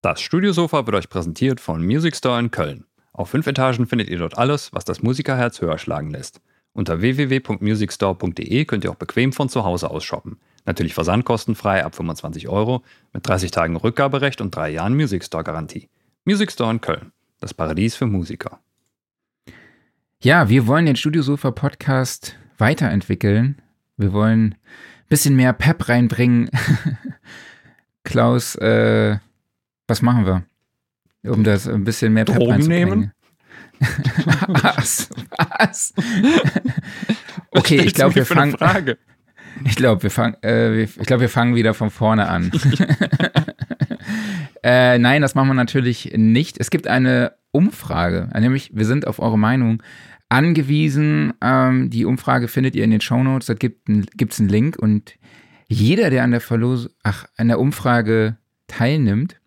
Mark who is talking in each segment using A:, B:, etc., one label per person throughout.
A: Das Studiosofa wird euch präsentiert von Music Store in Köln. Auf fünf Etagen findet ihr dort alles, was das Musikerherz höher schlagen lässt. Unter www.musicstore.de könnt ihr auch bequem von zu Hause aus shoppen. Natürlich versandkostenfrei ab 25 Euro, mit 30 Tagen Rückgaberecht und drei Jahren Music Store Garantie. Music Store in Köln, das Paradies für Musiker.
B: Ja, wir wollen den Studiosofa Podcast weiterentwickeln. Wir wollen ein bisschen mehr Pep reinbringen. Klaus, äh, was machen wir? Um das ein bisschen mehr Pep
A: Drogen nehmen?
B: was? Was? okay, ich glaube, wir fangen. Ich glaube, wir fangen. Äh, ich glaube, wir fangen wieder von vorne an. äh, nein, das machen wir natürlich nicht. Es gibt eine Umfrage, nämlich wir sind auf eure Meinung angewiesen. Ähm, die Umfrage findet ihr in den Shownotes. Da gibt es einen Link und jeder, der an der Verlos ach, an der Umfrage teilnimmt,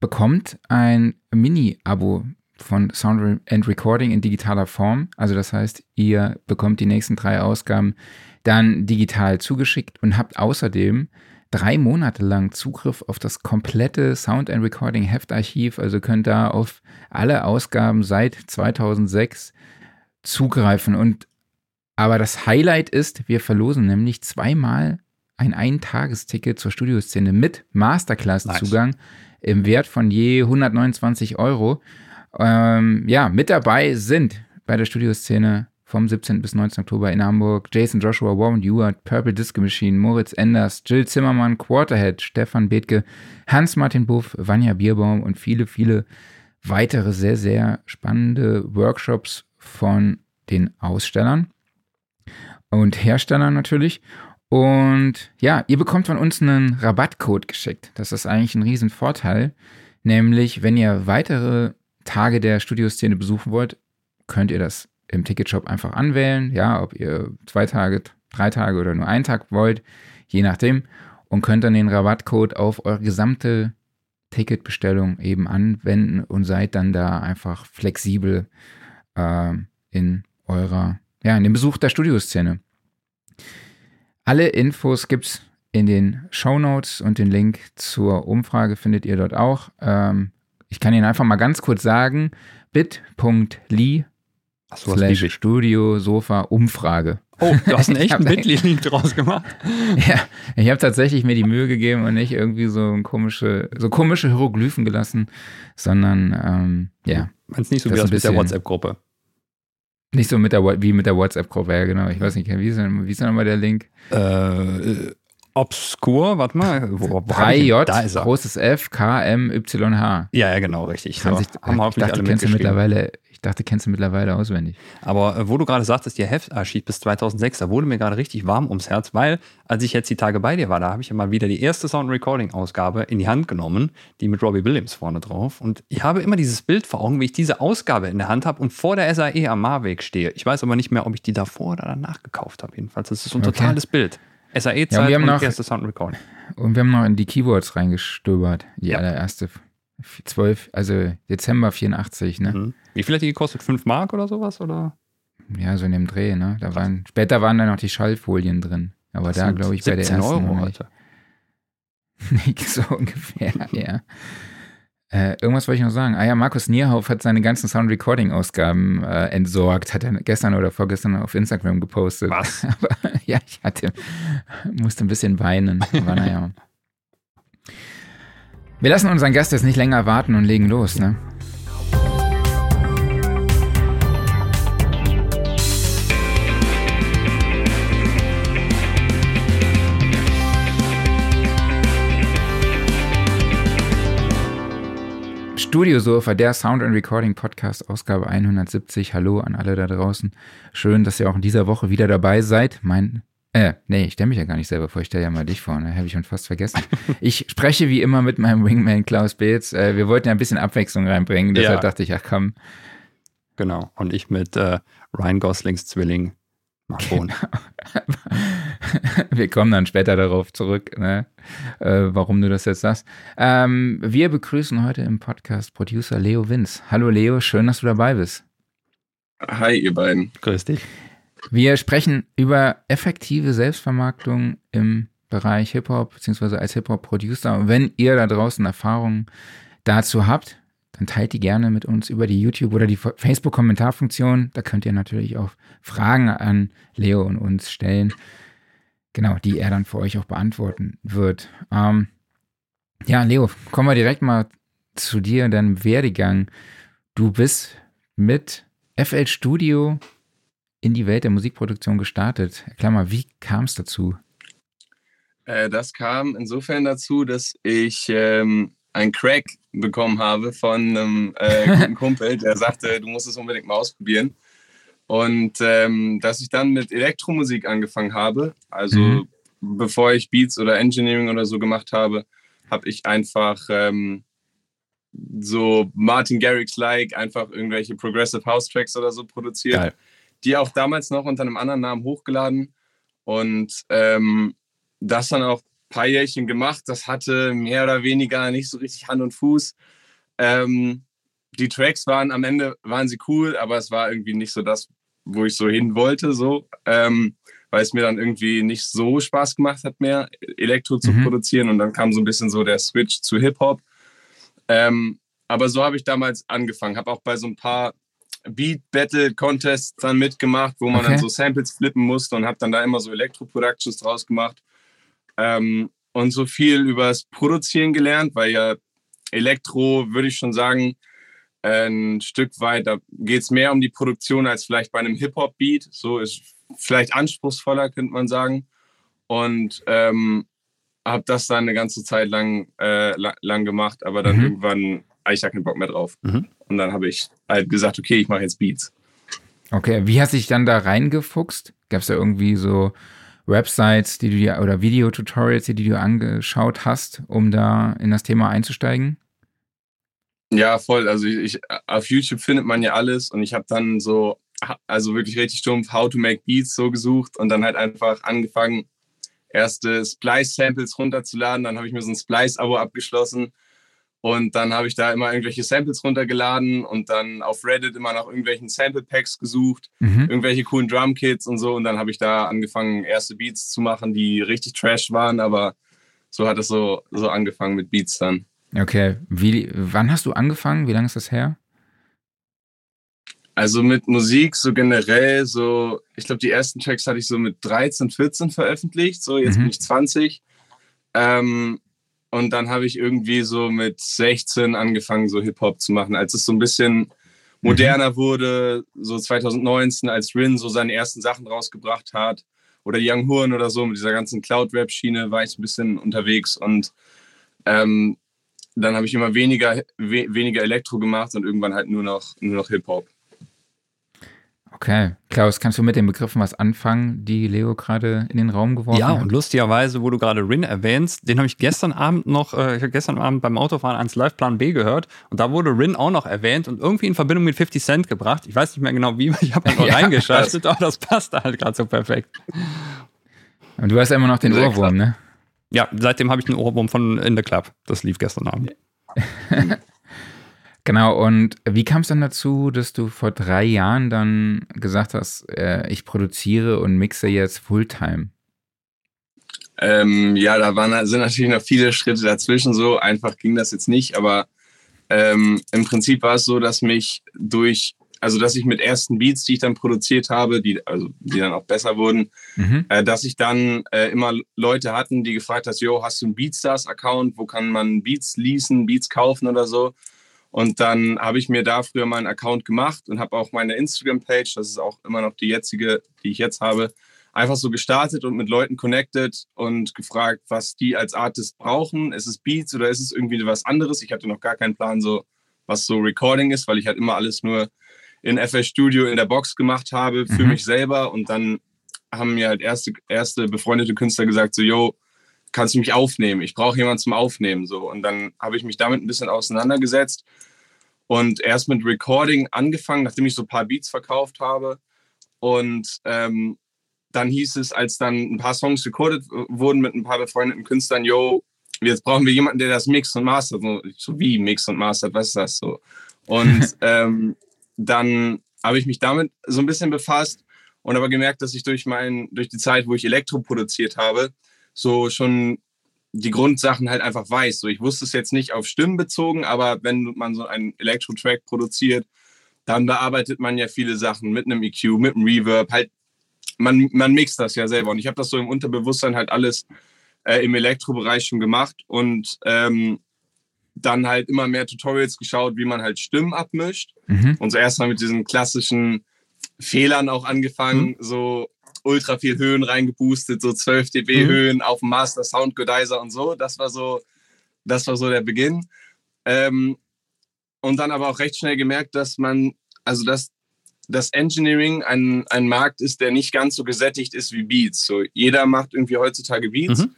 B: bekommt ein Mini-Abo von Sound and Recording in digitaler Form. Also das heißt, ihr bekommt die nächsten drei Ausgaben dann digital zugeschickt und habt außerdem drei Monate lang Zugriff auf das komplette Sound and Recording Heftarchiv. Also könnt da auf alle Ausgaben seit 2006 zugreifen. Und aber das Highlight ist, wir verlosen nämlich zweimal ein Eintagesticket zur Studioszene mit Masterclass-Zugang im Wert von je 129 Euro. Ähm, ja, mit dabei sind bei der Studioszene vom 17. bis 19. Oktober in Hamburg Jason Joshua, Warren Ewart, Purple Disco Machine, Moritz Enders, Jill Zimmermann, Quarterhead, Stefan Bethke, Hans-Martin Buff, Vanja Bierbaum und viele, viele weitere sehr, sehr spannende Workshops von den Ausstellern und Herstellern natürlich. Und ja, ihr bekommt von uns einen Rabattcode geschickt. Das ist eigentlich ein Riesenvorteil. Nämlich, wenn ihr weitere Tage der Studioszene besuchen wollt, könnt ihr das im Ticketshop einfach anwählen. Ja, ob ihr zwei Tage, drei Tage oder nur einen Tag wollt, je nachdem. Und könnt dann den Rabattcode auf eure gesamte Ticketbestellung eben anwenden und seid dann da einfach flexibel äh, in eurer, ja, in dem Besuch der Studioszene. Alle Infos gibt's in den Show Notes und den Link zur Umfrage findet ihr dort auch. Ähm, ich kann Ihnen einfach mal ganz kurz sagen, bit.ly slash. Studio Sofa Umfrage.
A: Oh, du hast einen echten Bitly-Link draus gemacht.
B: Ja, ich habe tatsächlich mir die Mühe gegeben und nicht irgendwie so komische, so komische Hieroglyphen gelassen, sondern ähm, ja,
A: Meinst nicht so
B: Das
A: wie das mit der WhatsApp-Gruppe.
B: Nicht so mit der wie mit der WhatsApp-Gruppe, ja genau. Ich weiß nicht, wie ist denn, wie ist denn nochmal der Link?
A: Äh, obskur, warte mal. Wo, wo hab ich ihn?
B: 3J,
A: Da ist er.
B: großes F, K, M, Y, H.
A: Ja, ja, genau, richtig. So,
B: sich,
A: haben
B: ich dachte,
A: alle
B: kennst du mittlerweile, ich dachte, kennst du mittlerweile auswendig.
A: Aber äh, wo du gerade sagtest, ihr Heftarchiv bis 2006, da wurde mir gerade richtig warm ums Herz, weil als ich jetzt die Tage bei dir war, da habe ich ja mal wieder die erste Sound Recording Ausgabe in die Hand genommen, die mit Robbie Williams vorne drauf. Und ich habe immer dieses Bild vor Augen, wie ich diese Ausgabe in der Hand habe und vor der SAE am Marweg stehe. Ich weiß aber nicht mehr, ob ich die davor oder danach gekauft habe. Jedenfalls, das ist so ein
B: Okay.
A: totales Bild. SAE-Zeit
B: Ja, und
A: und
B: noch-
A: erste Sound Recording.
B: Und wir haben noch in die Keywords reingestöbert. Die
A: Ja.
B: allererste 12, also Dezember 84, ne?
A: Mhm. Wie viel hat die gekostet? 5 Mark oder sowas? Oder?
B: Ja, so in dem Dreh, ne? Da waren, später waren da noch die Schallfolien drin. Aber
A: Das
B: da, glaube ich, bei der
A: 17
B: ersten.
A: Euro heute.
B: Nicht so ungefähr, ja. Äh, irgendwas wollte ich noch sagen. Ah ja, Markus Nierhauf hat seine ganzen Sound-Recording-Ausgaben äh, entsorgt. Hat er gestern oder vorgestern auf Instagram gepostet.
A: Was?
B: Aber ja, ich hatte, musste ein bisschen weinen. Aber naja. Wir lassen unseren Gast jetzt nicht länger warten und legen los, ne? Studiosofa, der Sound and Recording Podcast, Ausgabe 170. Hallo an alle da draußen. Schön, dass ihr auch in dieser Woche wieder dabei seid. Mein, äh, nee, ich stelle mich ja gar nicht selber vor, ich stelle ja mal dich vor, ne? Habe ich schon fast vergessen. Ich spreche wie immer mit meinem Wingman Klaus Beetz. Äh, wir wollten ja ein bisschen Abwechslung reinbringen, deshalb
A: Ja.
B: dachte ich, ach komm,
A: Genau. Und ich mit äh, Ryan Goslings Zwilling, Marcon.
B: wir kommen dann später darauf zurück, ne? äh, warum du das jetzt sagst. Ähm, wir begrüßen heute im Podcast Producer Leo Winz. Hallo Leo, schön, dass du dabei bist.
C: Hi, ihr beiden.
A: Grüß dich.
B: Wir sprechen über effektive Selbstvermarktung im Bereich Hip-Hop, beziehungsweise als Hip-Hop-Producer. Wenn ihr da draußen Erfahrungen dazu habt, dann teilt die gerne mit uns über die YouTube- oder die Facebook-Kommentarfunktion. Da könnt ihr natürlich auch Fragen an Leo und uns stellen. Genau, die er dann für euch auch beantworten wird. Ähm, ja, Leo, kommen wir direkt mal zu dir, deinem Werdegang. Du bist mit FL Studio in die Welt der Musikproduktion gestartet. Mal, wie kam es dazu?
C: Äh, das kam insofern dazu, dass ich ähm, ein Crack bekommen habe von einem äh, guten Kumpel, der sagte, du musst es unbedingt mal ausprobieren. Und ähm, dass ich dann mit Elektromusik angefangen habe, also mhm. bevor ich Beats oder Engineering oder so gemacht habe, habe ich einfach ähm, so Martin Garrix-like einfach irgendwelche Progressive House Tracks oder so produziert. Geil. Die auch damals noch unter einem anderen Namen hochgeladen. Und ähm, das dann auch ein paar Jährchen gemacht. Das hatte mehr oder weniger nicht so richtig Hand und Fuß. Ähm, die Tracks waren am Ende waren sie cool, aber es war irgendwie nicht so das, wo ich so hin wollte, so, ähm, weil es mir dann irgendwie nicht so Spaß gemacht hat mehr, Elektro zu mhm. produzieren. Und dann kam so ein bisschen so der Switch zu Hip Hop. Ähm, aber so habe ich damals angefangen, habe auch bei so ein paar Beat Battle Contests dann mitgemacht, wo man okay. dann so Samples flippen musste und habe dann da immer so Elektro Productions draus gemacht. Ähm, und so viel übers Produzieren gelernt, weil ja Elektro, würde ich schon sagen, ein Stück weit, da geht es mehr um die Produktion als vielleicht bei einem Hip-Hop-Beat. So ist vielleicht anspruchsvoller, könnte man sagen. Und ähm, habe das dann eine ganze Zeit lang, äh, lang gemacht, aber dann mhm. irgendwann ich da keinen Bock mehr drauf. Mhm. Und dann habe ich halt gesagt, okay, ich mache jetzt Beats.
B: Okay, wie hast du dich dann da reingefuchst? Gab es da irgendwie so Websites, die du dir oder Videotutorials, die du angeschaut hast, um da in das Thema einzusteigen?
C: Ja, voll. Also ich, ich auf YouTube findet man ja alles und ich habe dann so, also wirklich richtig stumpf, How to Make Beats so gesucht und dann halt einfach angefangen, erste Splice-Samples runterzuladen. Dann habe ich mir so ein Splice-Abo abgeschlossen und dann habe ich da immer irgendwelche Samples runtergeladen und dann auf Reddit immer nach irgendwelchen Sample Packs gesucht, mhm. irgendwelche coolen Drumkits und so. Und dann habe ich da angefangen, erste Beats zu machen, die richtig trash waren, aber so hat es so, so angefangen mit Beats dann.
B: Okay, Wie, wann hast du angefangen? Wie lange ist das her?
C: Also mit Musik so generell, so, ich glaube, die ersten Tracks hatte ich so mit 13, 14 veröffentlicht, so jetzt mhm. bin ich 20. Ähm, und dann habe ich irgendwie so mit 16 angefangen, so Hip-Hop zu machen, als es so ein bisschen moderner mhm. wurde, so 2019, als Rin so seine ersten Sachen rausgebracht hat. Oder Young Horn oder so, mit dieser ganzen Cloud-Rap-Schiene war ich ein bisschen unterwegs und ähm, dann habe ich immer weniger, we weniger Elektro gemacht und irgendwann halt nur noch, nur noch Hip-Hop.
B: Okay. Klaus, kannst du mit den Begriffen was anfangen, die Leo gerade in den Raum geworfen ja, hat?
A: Ja, und lustigerweise, wo du gerade Rin erwähnst, den habe ich gestern Abend noch, äh, ich habe gestern Abend beim Autofahren ans Live-Plan B gehört und da wurde Rin auch noch erwähnt und irgendwie in Verbindung mit 50 Cent gebracht. Ich weiß nicht mehr genau wie, ich habe einfach ja, reingeschaltet, aber das passt halt gerade so perfekt.
B: Und du hast immer noch den Ohrwurm, klar. ne?
A: Ja, seitdem habe ich einen Ohrwurm von In the Club. Das lief gestern Abend.
B: Genau, und wie kam es dann dazu, dass du vor drei Jahren dann gesagt hast, äh, ich produziere und mixe jetzt Fulltime?
C: Ähm, ja, da waren, sind natürlich noch viele Schritte dazwischen. So einfach ging das jetzt nicht, aber ähm, im Prinzip war es so, dass mich durch, also dass ich mit ersten Beats, die ich dann produziert habe, die, also die dann auch besser wurden, mhm. äh, dass ich dann äh, immer Leute hatten, die gefragt haben, yo, hast du einen Beatstars-Account, wo kann man Beats leasen, Beats kaufen oder so? Und dann habe ich mir da früher mal einen Account gemacht und habe auch meine Instagram-Page, das ist auch immer noch die jetzige, die ich jetzt habe, einfach so gestartet und mit Leuten connected und gefragt, was die als Artist brauchen. Ist es Beats oder ist es irgendwie was anderes? Ich hatte noch gar keinen Plan, so was so Recording ist, weil ich halt immer alles nur in FL Studio in der Box gemacht habe für mhm. mich selber. Und dann haben mir halt erste, erste befreundete Künstler gesagt, so, yo, kannst du mich aufnehmen? Ich brauche jemanden zum Aufnehmen. So. Und dann habe ich mich damit ein bisschen auseinandergesetzt und erst mit Recording angefangen, nachdem ich so ein paar Beats verkauft habe. Und ähm, dann hieß es, als dann ein paar Songs recorded wurden mit ein paar befreundeten Künstlern, yo, jetzt brauchen wir jemanden, der das mixt und mastert. So, wie mixt und mastert, was ist das so? Und ähm, dann habe ich mich damit so ein bisschen befasst und aber gemerkt, dass ich durch, mein, durch die Zeit, wo ich Elektro produziert habe, so schon die Grundsachen halt einfach weiß. So, ich wusste es jetzt nicht auf Stimmen bezogen, aber wenn man so einen Elektro-Track produziert, dann bearbeitet man ja viele Sachen mit einem EQ, mit einem Reverb, halt man, man mixt das ja selber. Und ich habe das so im Unterbewusstsein halt alles äh, im Elektrobereich schon gemacht und ähm, dann halt immer mehr Tutorials geschaut, wie man halt Stimmen abmischt. Mhm. Und so erstmal mit diesen klassischen Fehlern auch angefangen, mhm. so ultra viel Höhen reingeboostet, so 12 dB mhm. Höhen auf dem Master Sound Godizer und so. Das war so, das war so der Beginn. Ähm, und dann aber auch recht schnell gemerkt, dass man, also dass das Engineering ein, ein Markt ist, der nicht ganz so gesättigt ist wie Beats. So, jeder macht irgendwie heutzutage Beats. Mhm.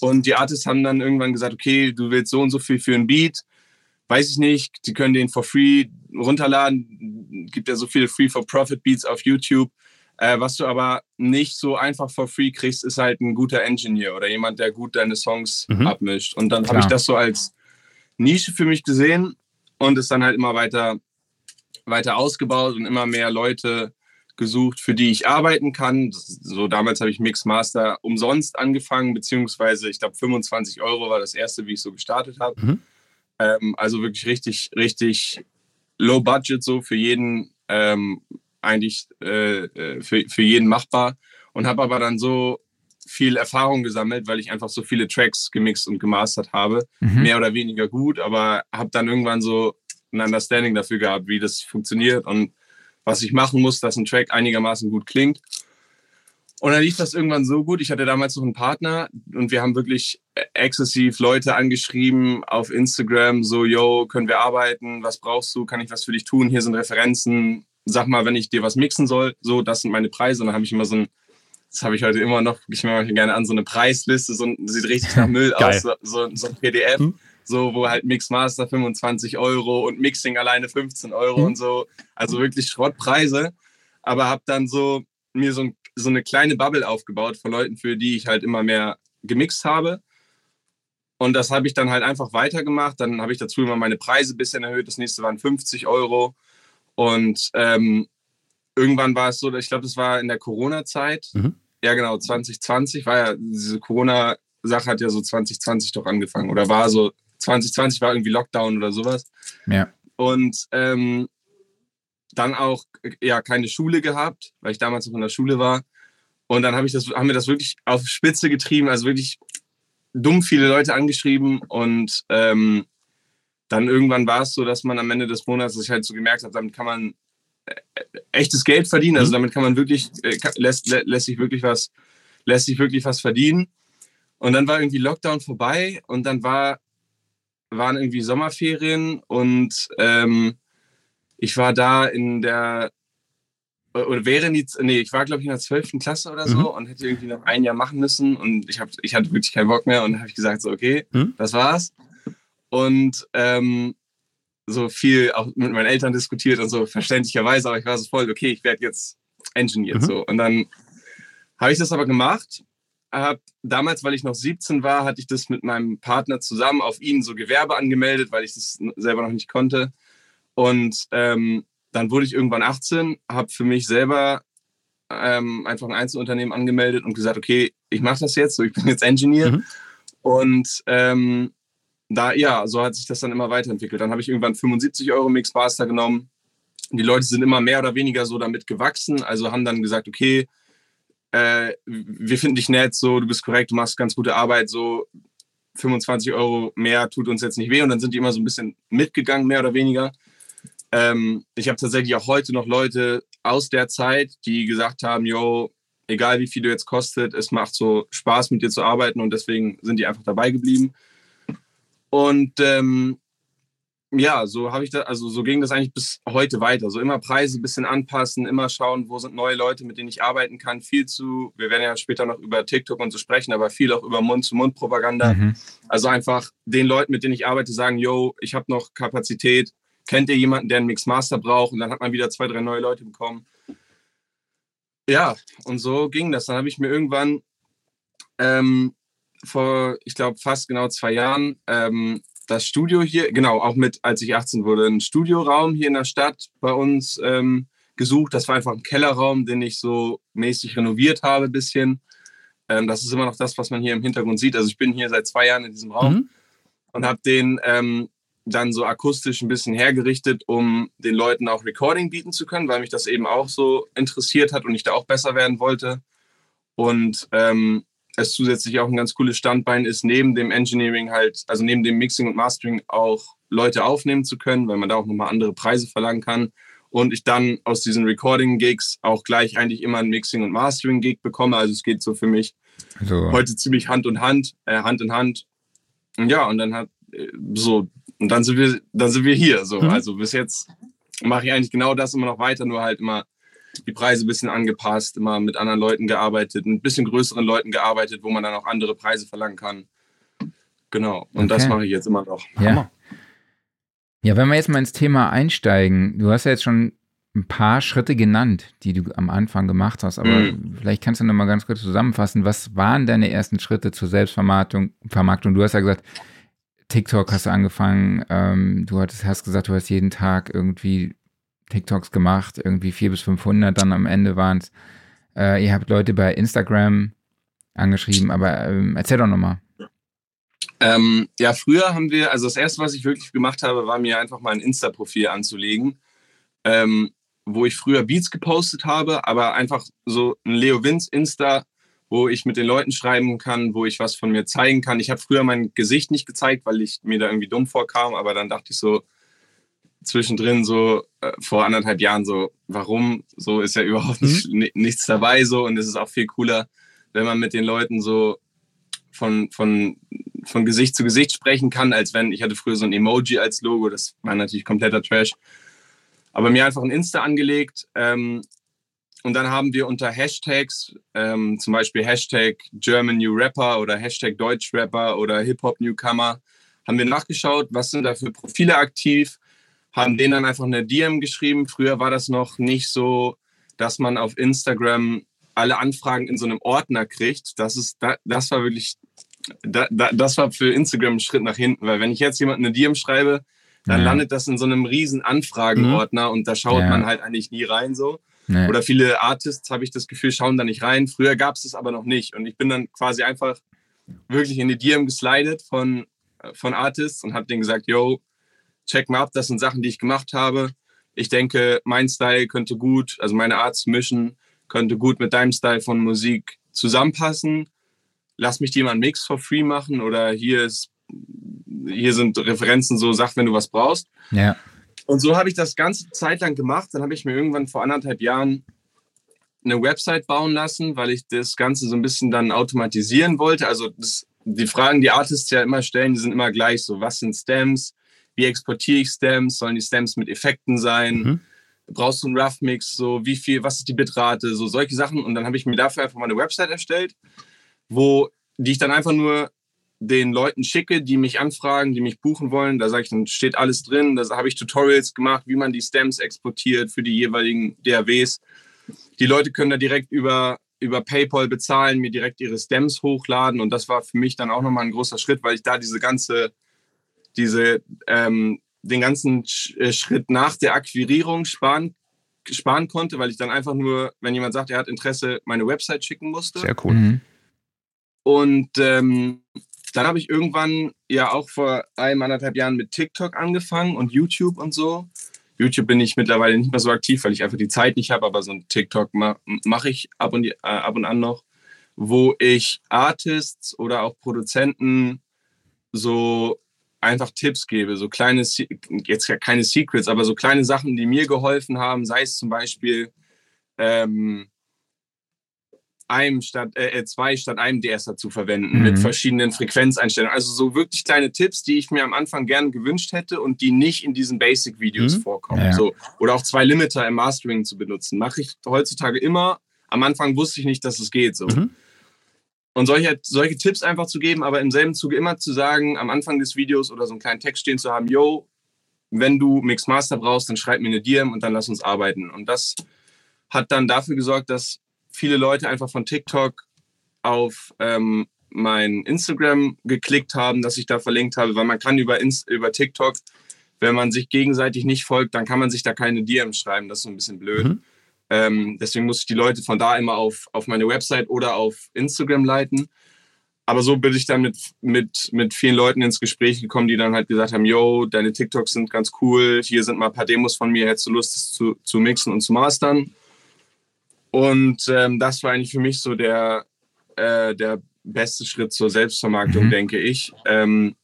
C: Und die Artists haben dann irgendwann gesagt, okay, du willst so und so viel für ein Beat. Weiß ich nicht, die können den for free runterladen. Gibt ja so viele Free-for-Profit-Beats auf YouTube. Äh, was du aber nicht so einfach for free kriegst, ist halt ein guter Engineer oder jemand, der gut deine Songs mhm. abmischt. Und dann habe ich das so als Nische für mich gesehen und es dann halt immer weiter weiter ausgebaut und immer mehr Leute gesucht, für die ich arbeiten kann. So damals habe ich Mixmaster umsonst angefangen, beziehungsweise ich glaube 25 Euro war das erste, wie ich so gestartet habe. Mhm. Ähm, also wirklich richtig, richtig low budget so für jeden ähm, eigentlich äh, äh für, für jeden machbar und habe aber dann so viel Erfahrung gesammelt, weil ich einfach so viele Tracks gemixt und gemastert habe, mhm. mehr oder weniger gut, aber habe dann irgendwann so ein Understanding dafür gehabt, wie das funktioniert und was ich machen muss, dass ein Track einigermaßen gut klingt. Und dann lief das irgendwann so gut. Ich hatte damals noch einen Partner und wir haben wirklich exzessiv Leute angeschrieben auf Instagram, so, yo, können wir arbeiten? Was brauchst du? Kann ich was für dich tun? Hier sind Referenzen. Sag mal, wenn ich dir was mixen soll, so, das sind meine Preise. Und dann habe ich immer so ein, das habe ich heute immer noch, ich mache gerne an, so eine Preisliste, so sieht richtig nach Müll aus, so, so, so ein PDF. Hm? so wo halt Mixmaster 25 Euro und Mixing alleine 15 Euro mhm. und so. Also wirklich Schrottpreise. Aber habe dann so mir so, ein, so eine kleine Bubble aufgebaut von Leuten, für die ich halt immer mehr gemixt habe. Und das habe ich dann halt einfach weitergemacht. Dann habe ich dazu immer meine Preise ein bisschen erhöht. Das nächste waren 50 Euro. Und ähm, irgendwann war es so, ich glaube, das war in der Corona-Zeit. Mhm. Ja, genau, 2020 war ja, diese Corona-Sache hat ja so 2020 doch angefangen oder war so 2020 war irgendwie Lockdown oder sowas.
B: Ja.
C: Und ähm, dann auch ja keine Schule gehabt, weil ich damals noch in der Schule war. Und dann hab ich das, haben wir das wirklich auf Spitze getrieben, also wirklich dumm viele Leute angeschrieben und ähm, dann irgendwann war es so, dass man am Ende des Monats, dass ich halt so gemerkt habe, damit kann man äh, echtes Geld verdienen. Also mhm. damit kann man wirklich, äh, lässt, lässt sich wirklich was, lässt sich wirklich was verdienen. Und dann war irgendwie Lockdown vorbei und dann war waren irgendwie Sommerferien und ähm, ich war da in der oder wäre die, nee, ich war glaube ich in der 12. Klasse oder so mhm. und hätte irgendwie noch ein Jahr machen müssen und ich, hab, ich hatte wirklich keinen Bock mehr und habe ich gesagt so, okay, mhm. das war's. Und ähm, so viel auch mit meinen Eltern diskutiert und so verständlicherweise, aber ich war so voll, okay, ich werde jetzt Engineer mhm. so. Und dann habe ich das aber gemacht habe damals, weil ich noch 17 war, hatte ich das mit meinem Partner zusammen auf ihn so Gewerbe angemeldet, weil ich das selber noch nicht konnte. Und ähm, dann wurde ich irgendwann 18, habe für mich selber ähm, einfach ein Einzelunternehmen angemeldet und gesagt, okay, ich mache das jetzt, so ich bin jetzt Engineer. Mhm. Und ähm, da, ja, so hat sich das dann immer weiterentwickelt. Dann habe ich irgendwann 75 Euro Mixmaster genommen. Die Leute sind immer mehr oder weniger so damit gewachsen, also haben dann gesagt, okay, äh, wir finden dich nett, so, du bist korrekt, du machst ganz gute Arbeit, so 25 Euro mehr tut uns jetzt nicht weh. Und dann sind die immer so ein bisschen mitgegangen, mehr oder weniger. Ähm, ich habe tatsächlich auch heute noch Leute aus der Zeit, die gesagt haben, yo, egal wie viel du jetzt kostet, es macht so Spaß mit dir zu arbeiten und deswegen sind die einfach dabei geblieben. Und ähm, ja, so habe ich das, also so ging das eigentlich bis heute weiter. So immer Preise ein bisschen anpassen, immer schauen, wo sind neue Leute, mit denen ich arbeiten kann. Viel zu, wir werden ja später noch über TikTok und so sprechen, aber viel auch über Mund-zu-Mund-Propaganda. Mhm. Also einfach den Leuten, mit denen ich arbeite, sagen, yo, ich habe noch Kapazität. Kennt ihr jemanden, der einen Mixmaster braucht? Und dann hat man wieder zwei, drei neue Leute bekommen. Ja, und so ging das. Dann habe ich mir irgendwann ähm, vor, ich glaube, fast genau zwei Jahren ähm, das Studio hier, genau, auch mit, als ich 18 wurde, ein Studioraum hier in der Stadt bei uns ähm, gesucht. Das war einfach ein Kellerraum, den ich so mäßig renoviert habe, ein bisschen. Ähm, das ist immer noch das, was man hier im Hintergrund sieht. Also ich bin hier seit zwei Jahren in diesem Raum
A: Mhm.
C: und habe den ähm, dann so akustisch ein bisschen hergerichtet, um den Leuten auch Recording bieten zu können, weil mich das eben auch so interessiert hat und ich da auch besser werden wollte. Und ähm, es zusätzlich auch ein ganz cooles Standbein ist, neben dem Engineering halt, also neben dem Mixing und Mastering auch Leute aufnehmen zu können, weil man da auch nochmal andere Preise verlangen kann. Und ich dann aus diesen Recording-Gigs auch gleich eigentlich immer ein Mixing- und Mastering-Gig bekomme. Also es geht so für mich
B: Also,
C: heute ziemlich Hand in Hand, äh, Hand in Hand. Und ja, und dann hat äh, so, und dann sind wir, dann sind wir hier. So.
A: Mhm.
C: Also bis jetzt mache ich eigentlich genau das immer noch weiter, nur halt immer die Preise ein bisschen angepasst, immer mit anderen Leuten gearbeitet, ein bisschen größeren Leuten gearbeitet, wo man dann auch andere Preise verlangen kann. Genau. Und das
B: Okay.
C: mache ich jetzt immer noch.
B: ja.
A: Hammer.
B: ja, wenn wir jetzt mal ins Thema einsteigen, du hast ja jetzt schon ein paar Schritte genannt, die du am Anfang gemacht hast, aber
C: Mhm.
B: vielleicht kannst du noch mal ganz kurz zusammenfassen, was waren deine ersten Schritte zur Selbstvermarktung? Vermarktung? Du hast ja gesagt, TikTok hast du angefangen, ähm, du hattest, hast gesagt, du hast jeden Tag irgendwie TikToks gemacht, irgendwie 400 bis 500, dann am Ende waren es, äh, ihr habt Leute bei Instagram angeschrieben, aber ähm, erzähl doch nochmal.
C: Ähm, ja, früher haben wir, also das erste, was ich wirklich gemacht habe, war mir einfach mal ein Insta-Profil anzulegen, ähm, wo ich früher Beats gepostet habe, aber einfach so ein Leo Vince Insta, wo ich mit den Leuten schreiben kann, wo ich was von mir zeigen kann. Ich habe früher mein Gesicht nicht gezeigt, weil ich mir da irgendwie dumm vorkam, aber dann dachte ich so zwischendrin so äh, vor anderthalb Jahren so, warum? So ist ja überhaupt nicht, ni- nichts dabei so und es ist auch viel cooler, wenn man mit den Leuten so von, von, von Gesicht zu Gesicht sprechen kann, als wenn ich hatte früher so ein Emoji als Logo, das war natürlich kompletter Trash. Aber mir einfach ein Insta angelegt ähm, und dann haben wir unter Hashtags, ähm, zum Beispiel Hashtag German New Rapper oder Hashtag Deutsch Rapper oder Hip Hop Newcomer, haben wir nachgeschaut, was sind da für Profile aktiv, haben denen dann einfach eine DM geschrieben. Früher war das noch nicht so, dass man auf Instagram alle Anfragen in so einem Ordner kriegt. Das ist, da- das war wirklich, da, da, das war für Instagram ein Schritt nach hinten, weil wenn ich jetzt jemanden eine DM schreibe, dann
B: Ja.
C: landet das in so einem riesen Anfragenordner und da schaut
B: Ja.
C: man halt eigentlich nie rein so.
B: Nee.
C: Oder viele Artists, habe ich das Gefühl, schauen da nicht rein. Früher gab es das aber noch nicht. Und ich bin dann quasi einfach wirklich in die DM geslidet von, äh, von Artists und habe denen gesagt, yo, check mal ab, das sind Sachen, die ich gemacht habe. Ich denke, mein Style könnte gut, also meine Art zu mischen, könnte gut mit deinem Style von Musik zusammenpassen. Lass mich dir mal einen Mix for free machen oder hier ist, hier sind Referenzen, so sag, wenn du was brauchst.
B: ja.
C: Und so habe ich das ganze Zeit lang gemacht. Dann habe ich mir irgendwann vor anderthalb Jahren eine Website bauen lassen, weil ich das Ganze so ein bisschen dann automatisieren wollte. Also das, die Fragen, die Artists ja immer stellen, die sind immer gleich so, was sind Stems? Wie exportiere ich Stems? Sollen die Stems mit Effekten sein?
A: Mhm.
C: Brauchst du einen Rough Mix? So, wie viel, was ist die Bitrate? So solche Sachen. Und dann habe ich mir dafür einfach mal eine Website erstellt, wo, die ich dann einfach nur den Leuten schicke, die mich anfragen, die mich buchen wollen. Da sage ich, dann steht alles drin. Da habe ich Tutorials gemacht, wie man die Stems exportiert für die jeweiligen DAWs. Die Leute können da direkt über, über PayPal bezahlen, mir direkt ihre Stems hochladen. Und das war für mich dann auch nochmal ein großer Schritt, weil ich da diese ganze, diese, ähm, den ganzen äh, Schritt nach der Akquirierung sparen, sparen konnte, weil ich dann einfach nur, wenn jemand sagt, er hat Interesse, meine Website schicken musste.
A: Sehr cool.
B: Mhm.
C: Und ähm, dann habe ich irgendwann ja auch vor einem, anderthalb Jahren mit TikTok angefangen und YouTube und so. YouTube bin ich mittlerweile nicht mehr so aktiv, weil ich einfach die Zeit nicht habe, aber so ein TikTok ma mache ich ab und, äh, ab und an noch, wo ich Artists oder auch Produzenten so einfach Tipps gebe, so kleine, jetzt ja keine Secrets, aber so kleine Sachen, die mir geholfen haben, sei es zum Beispiel ähm, einem statt äh, äh, zwei statt einem DSer zu verwenden
B: Mhm.
C: mit verschiedenen Frequenzeinstellungen. Also so wirklich kleine Tipps, die ich mir am Anfang gerne gewünscht hätte und die nicht in diesen Basic-Videos
A: Mhm.
C: vorkommen.
B: Ja.
C: So. Oder auch zwei Limiter im Mastering zu benutzen. Mache ich heutzutage immer. Am Anfang wusste ich nicht, dass es geht. So.
A: Mhm.
C: Und solche, solche Tipps einfach zu geben, aber im selben Zuge immer zu sagen, am Anfang des Videos oder so einen kleinen Text stehen zu haben, yo, wenn du Mixmaster brauchst, dann schreib mir eine DM und dann lass uns arbeiten. Und das hat dann dafür gesorgt, dass viele Leute einfach von TikTok auf ähm, mein Instagram geklickt haben, dass ich da verlinkt habe, weil man kann über, Inst über TikTok, wenn man sich gegenseitig nicht folgt, dann kann man sich da keine DM schreiben. Das ist so ein bisschen blöd.
A: Mhm.
C: Ähm, deswegen muss ich die Leute von da immer auf, auf meine Website oder auf Instagram leiten. Aber so bin ich dann mit, mit, mit vielen Leuten ins Gespräch gekommen, die dann halt gesagt haben, yo, deine TikToks sind ganz cool, hier sind mal ein paar Demos von mir, hättest du Lust, das zu, zu mixen und zu mastern? Und ähm, das war eigentlich für mich so der, äh, der beste Schritt zur Selbstvermarktung, mhm. denke ich. Ähm,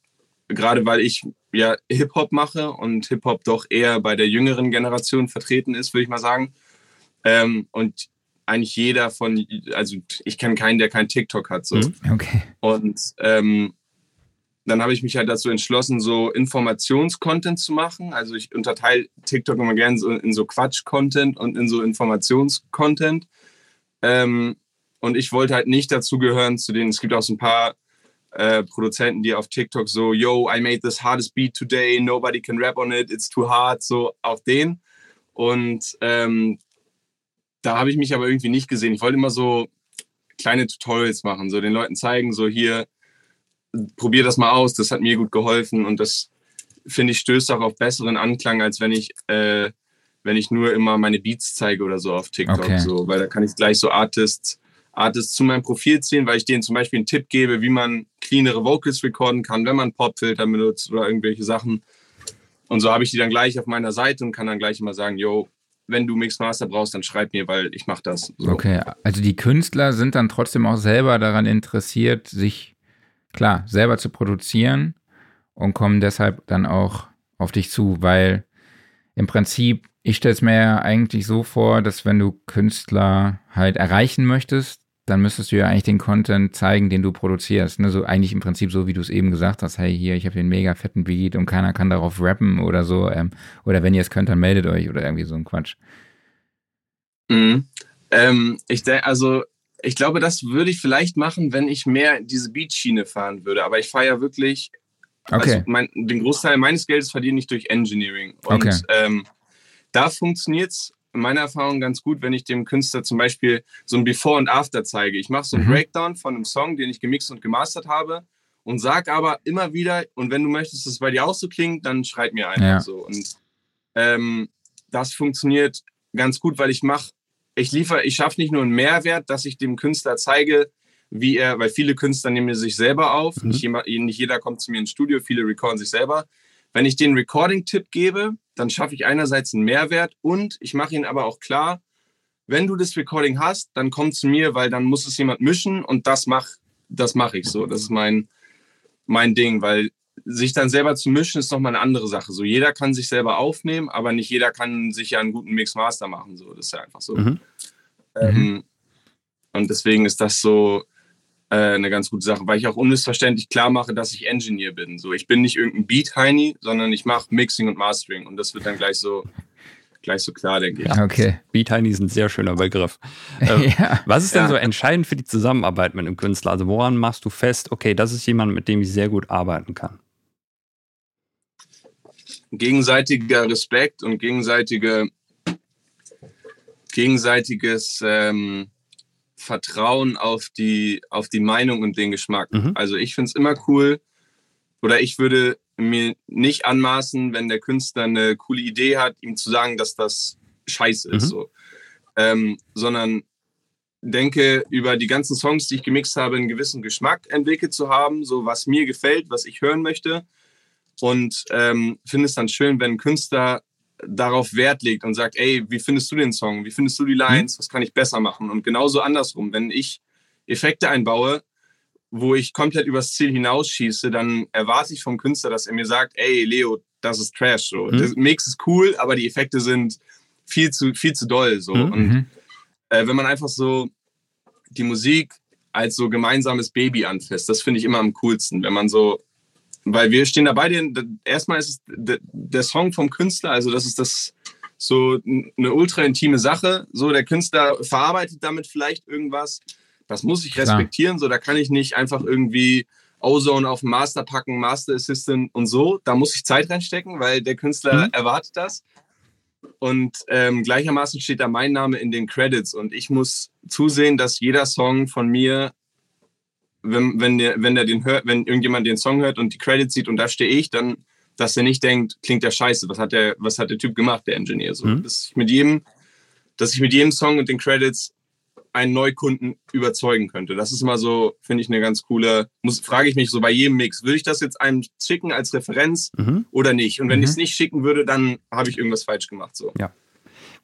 C: Gerade weil ich ja Hip-Hop mache und Hip-Hop doch eher bei der jüngeren Generation vertreten ist, würde ich mal sagen. Ähm, und eigentlich jeder von, also ich kenne keinen, der kein TikTok hat. So. Mhm.
B: Okay.
C: Und ähm, dann habe ich mich halt dazu entschlossen, so Informationscontent zu machen. Also ich unterteile TikTok immer gerne so in so Quatsch-Content und in so Informationscontent. Ähm, und ich wollte halt nicht dazu gehören zu denen, es gibt auch so ein paar äh, Produzenten, die auf TikTok so, yo, I made this hardest beat today, nobody can rap on it, it's too hard, so auf den. Und ähm, da habe ich mich aber irgendwie nicht gesehen. Ich wollte immer so kleine Tutorials machen, so den Leuten zeigen, so hier, probier das mal aus, das hat mir gut geholfen und das finde ich stößt auch auf besseren Anklang, als wenn ich, äh, wenn ich nur immer meine Beats zeige oder so auf TikTok, okay. so, weil da kann ich gleich so Artists, Artists zu meinem Profil ziehen, weil ich denen zum Beispiel einen Tipp gebe, wie man cleanere Vocals recorden kann, wenn man Popfilter benutzt oder irgendwelche Sachen. Und so habe ich die dann gleich auf meiner Seite und kann dann gleich immer sagen, yo, wenn du Mixmaster brauchst, dann schreib mir, weil ich mache das.
B: So. Okay, also die Künstler sind dann trotzdem auch selber daran interessiert, sich klar selber zu produzieren und kommen deshalb dann auch auf dich zu, weil im Prinzip, ich stelle es mir ja eigentlich so vor, dass wenn du Künstler halt erreichen möchtest, dann müsstest du ja eigentlich den Content zeigen, den du produzierst. Ne? So eigentlich im Prinzip so, wie du es eben gesagt hast, hey, hier, ich habe den mega fetten Beat und keiner kann darauf rappen oder so. Ähm, oder wenn ihr es könnt, dann meldet euch oder irgendwie so ein Quatsch.
C: Mhm. Ähm, ich denke, also ich glaube, das würde ich vielleicht machen, wenn ich mehr diese Beat-Schiene fahren würde. Aber ich fahre ja wirklich,
B: okay. also
C: mein, den Großteil meines Geldes verdiene ich durch Engineering. Und
B: okay.
C: ähm, da funktioniert es in meiner Erfahrung ganz gut, wenn ich dem Künstler zum Beispiel so ein Before und After zeige. Ich mache so einen mhm. Breakdown von einem Song, den ich gemixt und gemastert habe und sag aber immer wieder, und wenn du möchtest, dass es bei dir auch so klingt, dann schreib mir einfach ja. so. Und ähm, das funktioniert ganz gut, weil ich mache, ich liefere, ich schaffe nicht nur einen Mehrwert, dass ich dem Künstler zeige, wie er, weil viele Künstler nehmen sich selber auf, mhm. nicht, nicht jeder kommt zu mir ins Studio, viele recorden sich selber. Wenn ich den Recording-Tipp gebe, dann schaffe ich einerseits einen Mehrwert und ich mache ihnen aber auch klar, wenn du das Recording hast, dann komm zu mir, weil dann muss es jemand mischen und das mache das mach ich so. Das ist mein, mein Ding, weil sich dann selber zu mischen ist nochmal eine andere Sache. So jeder kann sich selber aufnehmen, aber nicht jeder kann sich ja einen guten Mix-Master machen. So, das ist ja einfach so. Mhm. Ähm, mhm. Und deswegen ist das so, äh, eine ganz gute Sache, weil ich auch unmissverständlich klar mache, dass ich Engineer bin. So, ich bin nicht irgendein Beat-Heini, sondern ich mache Mixing und Mastering und das wird dann gleich so gleich so klar, denke ich.
B: Okay.
A: Beat-Heini ist ein sehr schöner Begriff. Ähm, ja. Was ist denn ja. so entscheidend für die Zusammenarbeit mit einem Künstler? Also woran machst du fest, okay, das ist jemand, mit dem ich sehr gut arbeiten kann?
C: Gegenseitiger Respekt und gegenseitige, gegenseitiges ähm, Vertrauen auf die, auf die Meinung und den Geschmack. Mhm. Also ich finde es immer cool oder ich würde mir nicht anmaßen, wenn der Künstler eine coole Idee hat, ihm zu sagen, dass das scheiße ist. Mhm. So. Ähm, sondern denke, über die ganzen Songs, die ich gemixt habe, einen gewissen Geschmack entwickelt zu haben, so was mir gefällt, was ich hören möchte. Und ähm, finde es dann schön, wenn ein Künstler darauf Wert legt und sagt, ey, wie findest du den Song? Wie findest du die Lines? Mhm. Was kann ich besser machen? Und genauso andersrum, wenn ich Effekte einbaue, wo ich komplett übers Ziel hinausschieße, dann erwarte ich vom Künstler, dass er mir sagt, ey, Leo, das ist Trash. So. Mhm. Der Mix ist cool, aber die Effekte sind viel zu, viel zu doll. So. Mhm. Und äh, wenn man einfach so die Musik als so gemeinsames Baby anfasst, das finde ich immer am coolsten, wenn man so weil wir stehen da beide. Erstmal ist es der Song vom Künstler, also das ist das so eine ultra intime Sache. So der Künstler verarbeitet damit vielleicht irgendwas. Das muss ich respektieren. Klar. So da kann ich nicht einfach irgendwie Ozone auf den Master packen, Master Assistant und so. Da muss ich Zeit reinstecken, weil der Künstler mhm. erwartet das. Und ähm, gleichermaßen steht da mein Name in den Credits und ich muss zusehen, dass jeder Song von mir wenn, wenn, der, wenn der den hört, wenn irgendjemand den Song hört und die Credits sieht und da stehe ich, dann, dass er nicht denkt, klingt der scheiße, was hat der, was hat der Typ gemacht, der Engineer? So, mhm. dass ich mit jedem dass ich mit jedem Song und den Credits einen Neukunden überzeugen könnte. Das ist immer so, finde ich, eine ganz coole, muss, frage ich mich so bei jedem Mix, würde ich das jetzt einem schicken als Referenz mhm. oder nicht? Und wenn mhm. ich es nicht schicken würde, dann habe ich irgendwas falsch gemacht. So.
A: Ja.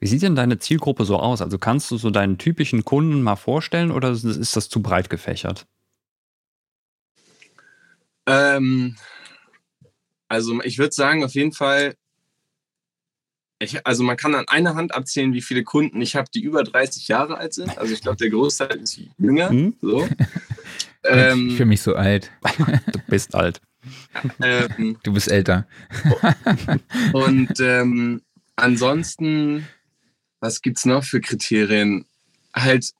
A: Wie sieht denn deine Zielgruppe so aus? Also kannst du so deinen typischen Kunden mal vorstellen oder ist das zu breit gefächert?
C: Ähm, also ich würde sagen, auf jeden Fall ich, also man kann an einer Hand abzählen, wie viele Kunden ich habe, die über 30 Jahre alt sind. Also ich glaube, der Großteil ist jünger. Mhm. So.
B: ähm, ich fühle mich so alt.
A: Du bist alt.
B: Ähm, du bist älter.
C: und ähm, ansonsten, was gibt es noch für Kriterien? Halt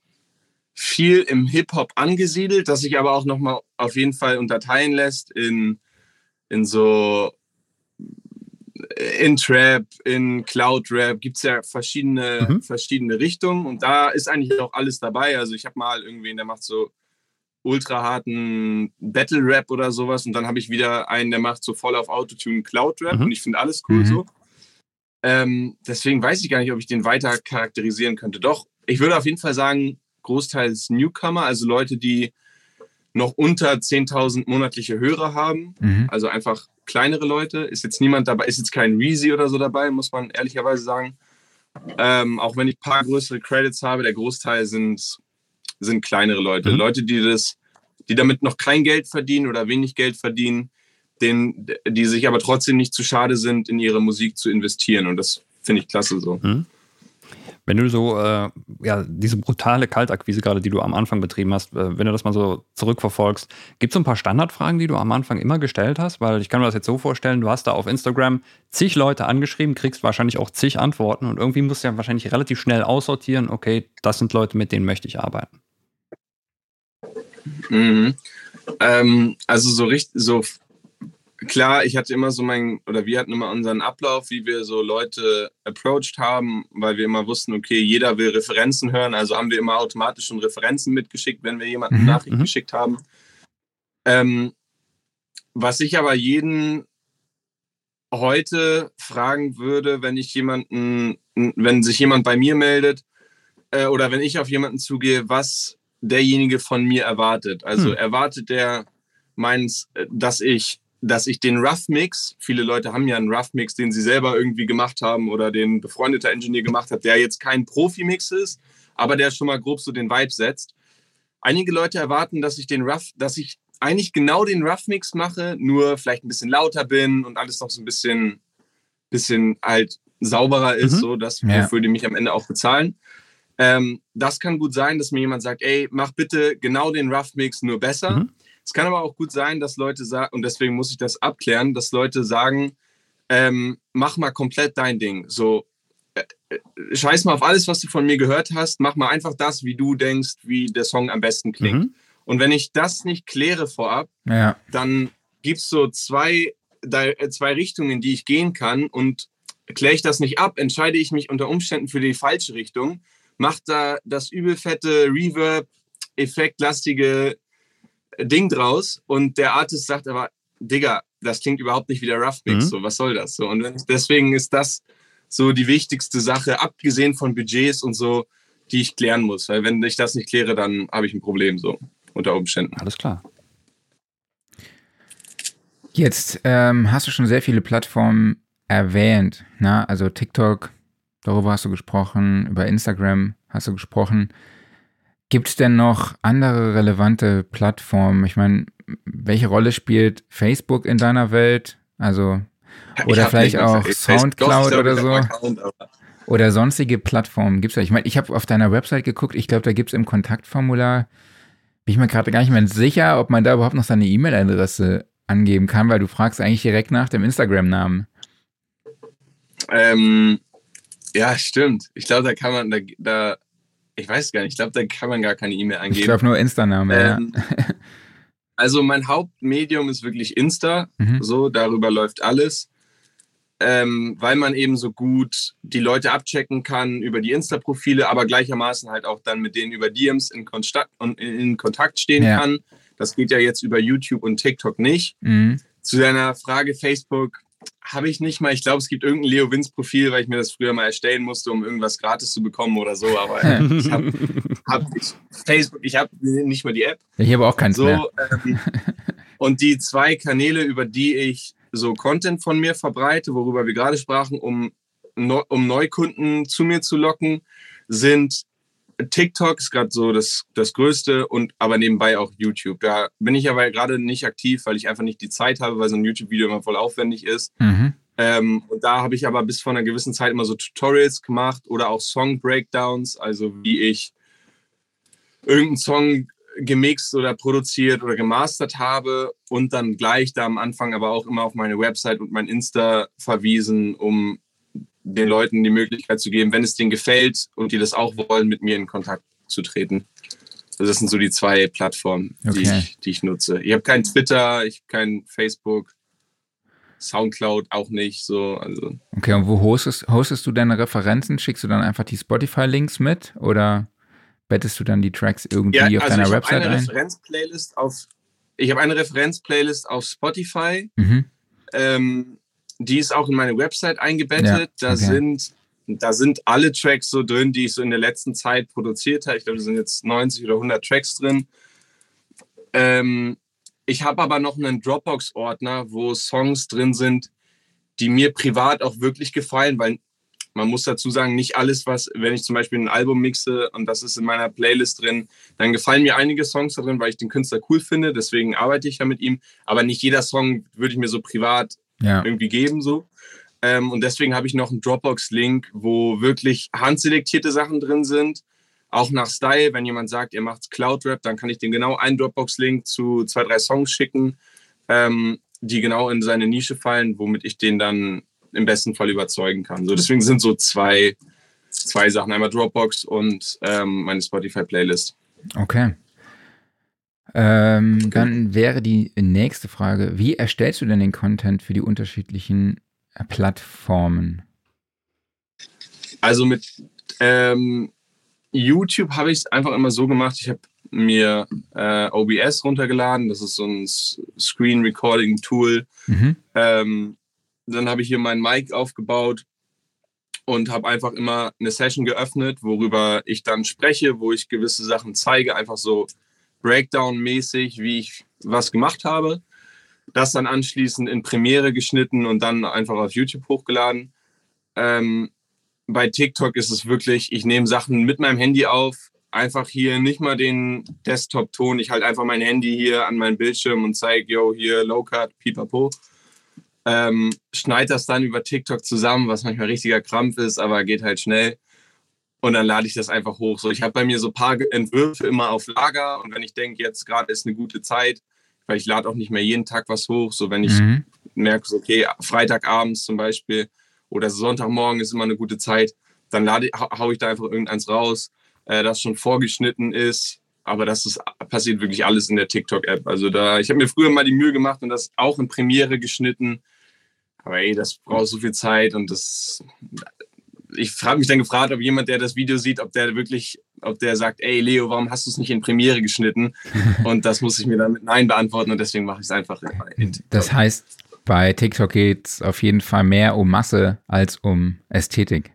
C: viel im Hip-Hop angesiedelt, das sich aber auch nochmal auf jeden Fall unterteilen lässt in, in so in Trap, in Cloud Rap gibt es ja verschiedene, mhm. verschiedene Richtungen und da ist eigentlich auch alles dabei. Also ich habe mal irgendwen, der macht so ultra harten Battle Rap oder sowas und dann habe ich wieder einen, der macht so voll auf Autotune Cloud Rap mhm. und ich finde alles cool mhm. so. Ähm, deswegen weiß ich gar nicht, ob ich den weiter charakterisieren könnte. Doch, ich würde auf jeden Fall sagen, großteils Newcomer, also Leute, die noch unter 10.000 monatliche Hörer haben, mhm. also einfach kleinere Leute. Ist jetzt niemand dabei, ist jetzt kein Reezy oder so dabei, muss man ehrlicherweise sagen. Ähm, auch wenn ich ein paar größere Credits habe, der Großteil sind, sind kleinere Leute. Mhm. Leute, die das, die damit noch kein Geld verdienen oder wenig Geld verdienen, den, die sich aber trotzdem nicht zu schade sind, in ihre Musik zu investieren. Und das finde ich klasse so. Mhm.
A: Wenn du so, äh, ja, diese brutale Kaltakquise gerade, die du am Anfang betrieben hast, äh, wenn du das mal so zurückverfolgst, gibt es so ein paar Standardfragen, die du am Anfang immer gestellt hast? Weil ich kann mir das jetzt so vorstellen, du hast da auf Instagram zig Leute angeschrieben, kriegst wahrscheinlich auch zig Antworten und irgendwie musst du ja wahrscheinlich relativ schnell aussortieren, okay, das sind Leute, mit denen möchte ich arbeiten.
C: Mhm. Ähm, also so richtig, so klar, ich hatte immer so mein, oder wir hatten immer unseren Ablauf, wie wir so Leute approached haben, weil wir immer wussten, okay, jeder will Referenzen hören, also haben wir immer automatisch schon Referenzen mitgeschickt, wenn wir jemanden mhm. Nachricht mhm. geschickt haben. Ähm, was ich aber jeden heute fragen würde, wenn ich jemanden, wenn sich jemand bei mir meldet äh, oder wenn ich auf jemanden zugehe, was derjenige von mir erwartet. Also hm. erwartet der meins, äh, dass ich dass ich den Rough Mix, viele Leute haben ja einen Rough Mix, den sie selber irgendwie gemacht haben oder den befreundeter Engineer gemacht hat, der jetzt kein Profi-Mix ist, aber der schon mal grob so den Vibe setzt. Einige Leute erwarten, dass ich den Rough, dass ich eigentlich genau den Rough Mix mache, nur vielleicht ein bisschen lauter bin und alles noch so ein bisschen, bisschen halt sauberer ist, mhm. so dass ja. wofür die mich am Ende auch bezahlen. Ähm, das kann gut sein, dass mir jemand sagt, ey, mach bitte genau den Rough Mix nur besser. Mhm. Es kann aber auch gut sein, dass Leute sagen, und deswegen muss ich das abklären, dass Leute sagen, ähm, mach mal komplett dein Ding. So, äh, äh, scheiß mal auf alles, was du von mir gehört hast, mach mal einfach das, wie du denkst, wie der Song am besten klingt. Mhm. Und wenn ich das nicht kläre vorab, ja. dann gibt es so zwei, äh, zwei Richtungen, in die ich gehen kann. Und kläre ich das nicht ab, entscheide ich mich unter Umständen für die falsche Richtung, macht da das übelfette Reverb, effektlastige Ding draus und der Artist sagt aber, Digga, das klingt überhaupt nicht wie der Rough Mix, mhm. so, was soll das? So, und deswegen ist das so die wichtigste Sache, abgesehen von Budgets und so, die ich klären muss. Weil wenn ich das nicht kläre, dann habe ich ein Problem, so unter Umständen.
A: Alles klar.
B: Jetzt ähm, hast du schon sehr viele Plattformen erwähnt. Na? Ne? Also TikTok, darüber hast du gesprochen, über Instagram hast du gesprochen. Gibt es denn noch andere relevante Plattformen? Ich meine, welche Rolle spielt Facebook in deiner Welt? Also, oder vielleicht auch Soundcloud oder so? Account, oder sonstige Plattformen gibt es ja. Ich meine, ich habe auf deiner Website geguckt, ich glaube, da gibt es im Kontaktformular, bin ich mir gerade gar nicht mehr sicher, ob man da überhaupt noch seine E-Mail-Adresse angeben kann, weil du fragst eigentlich direkt nach dem Instagram-Namen.
C: Ähm, ja, stimmt. Ich glaube, da kann man, da, da ich weiß gar nicht, ich glaube, da kann man gar keine E-Mail angeben.
B: Ich glaube nur Insta-Name, ähm,
C: ja. Also mein Hauptmedium ist wirklich Insta, mhm. so, darüber läuft alles. Ähm, weil man eben so gut die Leute abchecken kann über die Insta-Profile, aber gleichermaßen halt auch dann mit denen über DMs in, Kontakt, in Kontakt stehen ja. kann. Das geht ja jetzt über YouTube und TikTok nicht. Mhm. Zu deiner Frage Facebook, habe ich nicht mal. Ich glaube, es gibt irgendein Leo Wins Profil, weil ich mir das früher mal erstellen musste, um irgendwas gratis zu bekommen oder so. Aber äh, ich habe hab, Facebook, ich habe nicht mal die App.
B: Ich habe auch keinen
C: so, ähm, Und die zwei Kanäle, über die ich so Content von mir verbreite, worüber wir gerade sprachen, um, um Neukunden zu mir zu locken, sind TikTok ist gerade so das, das Größte und aber nebenbei auch YouTube. Da bin ich aber gerade nicht aktiv, weil ich einfach nicht die Zeit habe, weil so ein YouTube-Video immer voll aufwendig ist. Mhm. Ähm, und da habe ich aber bis vor einer gewissen Zeit immer so Tutorials gemacht oder auch Song-Breakdowns, also wie ich irgendeinen Song gemixt oder produziert oder gemastert habe und dann gleich da am Anfang aber auch immer auf meine Website und mein Insta verwiesen, um den Leuten die Möglichkeit zu geben, wenn es denen gefällt und die das auch wollen, mit mir in Kontakt zu treten. Also das sind so die zwei Plattformen, okay. die, ich, die ich nutze. Ich habe kein Twitter, ich habe kein Facebook, Soundcloud auch nicht. So, also.
B: Okay, und wo hostest, hostest du deine Referenzen? Schickst du dann einfach die Spotify-Links mit oder bettest du dann die Tracks irgendwie ja, auf also deiner Website eine ein?
C: Referenz-Playlist auf, ich habe eine Referenz-Playlist auf Spotify. Mhm. Ähm, die ist auch in meine Website eingebettet. Ja, da okay. sind da sind alle Tracks so drin, die ich so in der letzten Zeit produziert habe. Ich glaube, da sind jetzt 90 oder 100 Tracks drin. Ähm, ich habe aber noch einen Dropbox-Ordner, wo Songs drin sind, die mir privat auch wirklich gefallen, weil man muss dazu sagen, nicht alles, was, wenn ich zum Beispiel ein Album mixe und das ist in meiner Playlist drin, dann gefallen mir einige Songs da drin, weil ich den Künstler cool finde, deswegen arbeite ich ja mit ihm. Aber nicht jeder Song würde ich mir so privat ja. irgendwie geben. So. Ähm, und deswegen habe ich noch einen Dropbox-Link, wo wirklich handselektierte Sachen drin sind. Auch nach Style, wenn jemand sagt, er macht Cloud-Rap, dann kann ich dem genau einen Dropbox-Link zu zwei, drei Songs schicken, ähm, die genau in seine Nische fallen, womit ich den dann im besten Fall überzeugen kann. So, deswegen sind so zwei, zwei Sachen, einmal Dropbox und ähm, meine Spotify-Playlist.
B: Okay. Ähm, dann wäre die nächste Frage, wie erstellst du denn den Content für die unterschiedlichen äh, Plattformen?
C: Also mit ähm, YouTube habe ich es einfach immer so gemacht, ich habe mir äh, OBS runtergeladen, das ist so ein Screen Recording Tool. Mhm. Ähm, dann habe ich hier mein Mic aufgebaut und habe einfach immer eine Session geöffnet, worüber ich dann spreche, wo ich gewisse Sachen zeige, einfach so Breakdown-mäßig, wie ich was gemacht habe. Das dann anschließend in Premiere geschnitten und dann einfach auf YouTube hochgeladen. Ähm, bei TikTok ist es wirklich, ich nehme Sachen mit meinem Handy auf, einfach hier nicht mal den Desktop-Ton, ich halte einfach mein Handy hier an meinen Bildschirm und zeige, yo, hier Low-Cut, pipapo. Ähm, schneide das dann über TikTok zusammen, was manchmal richtiger Krampf ist, aber geht halt schnell und dann lade ich das einfach hoch. So, ich habe bei mir so ein paar Entwürfe immer auf Lager und wenn ich denke, jetzt gerade ist eine gute Zeit, weil ich lade auch nicht mehr jeden Tag was hoch, so wenn ich mhm. merke, okay, Freitagabends zum Beispiel oder Sonntagmorgen ist immer eine gute Zeit, dann lade, hau ich da einfach irgendeins raus, äh, das schon vorgeschnitten ist. Aber das ist, passiert wirklich alles in der TikTok-App. Also da, ich habe mir früher mal die Mühe gemacht und das auch in Premiere geschnitten. Aber ey, das braucht so viel Zeit und das, ich habe mich dann gefragt, ob jemand, der das Video sieht, ob der wirklich, ob der sagt, ey Leo, warum hast du es nicht in Premiere geschnitten? Und das muss ich mir dann mit Nein beantworten und deswegen mache ich es einfach in
B: TikTok. Das heißt, bei TikTok geht es auf jeden Fall mehr um Masse als um Ästhetik.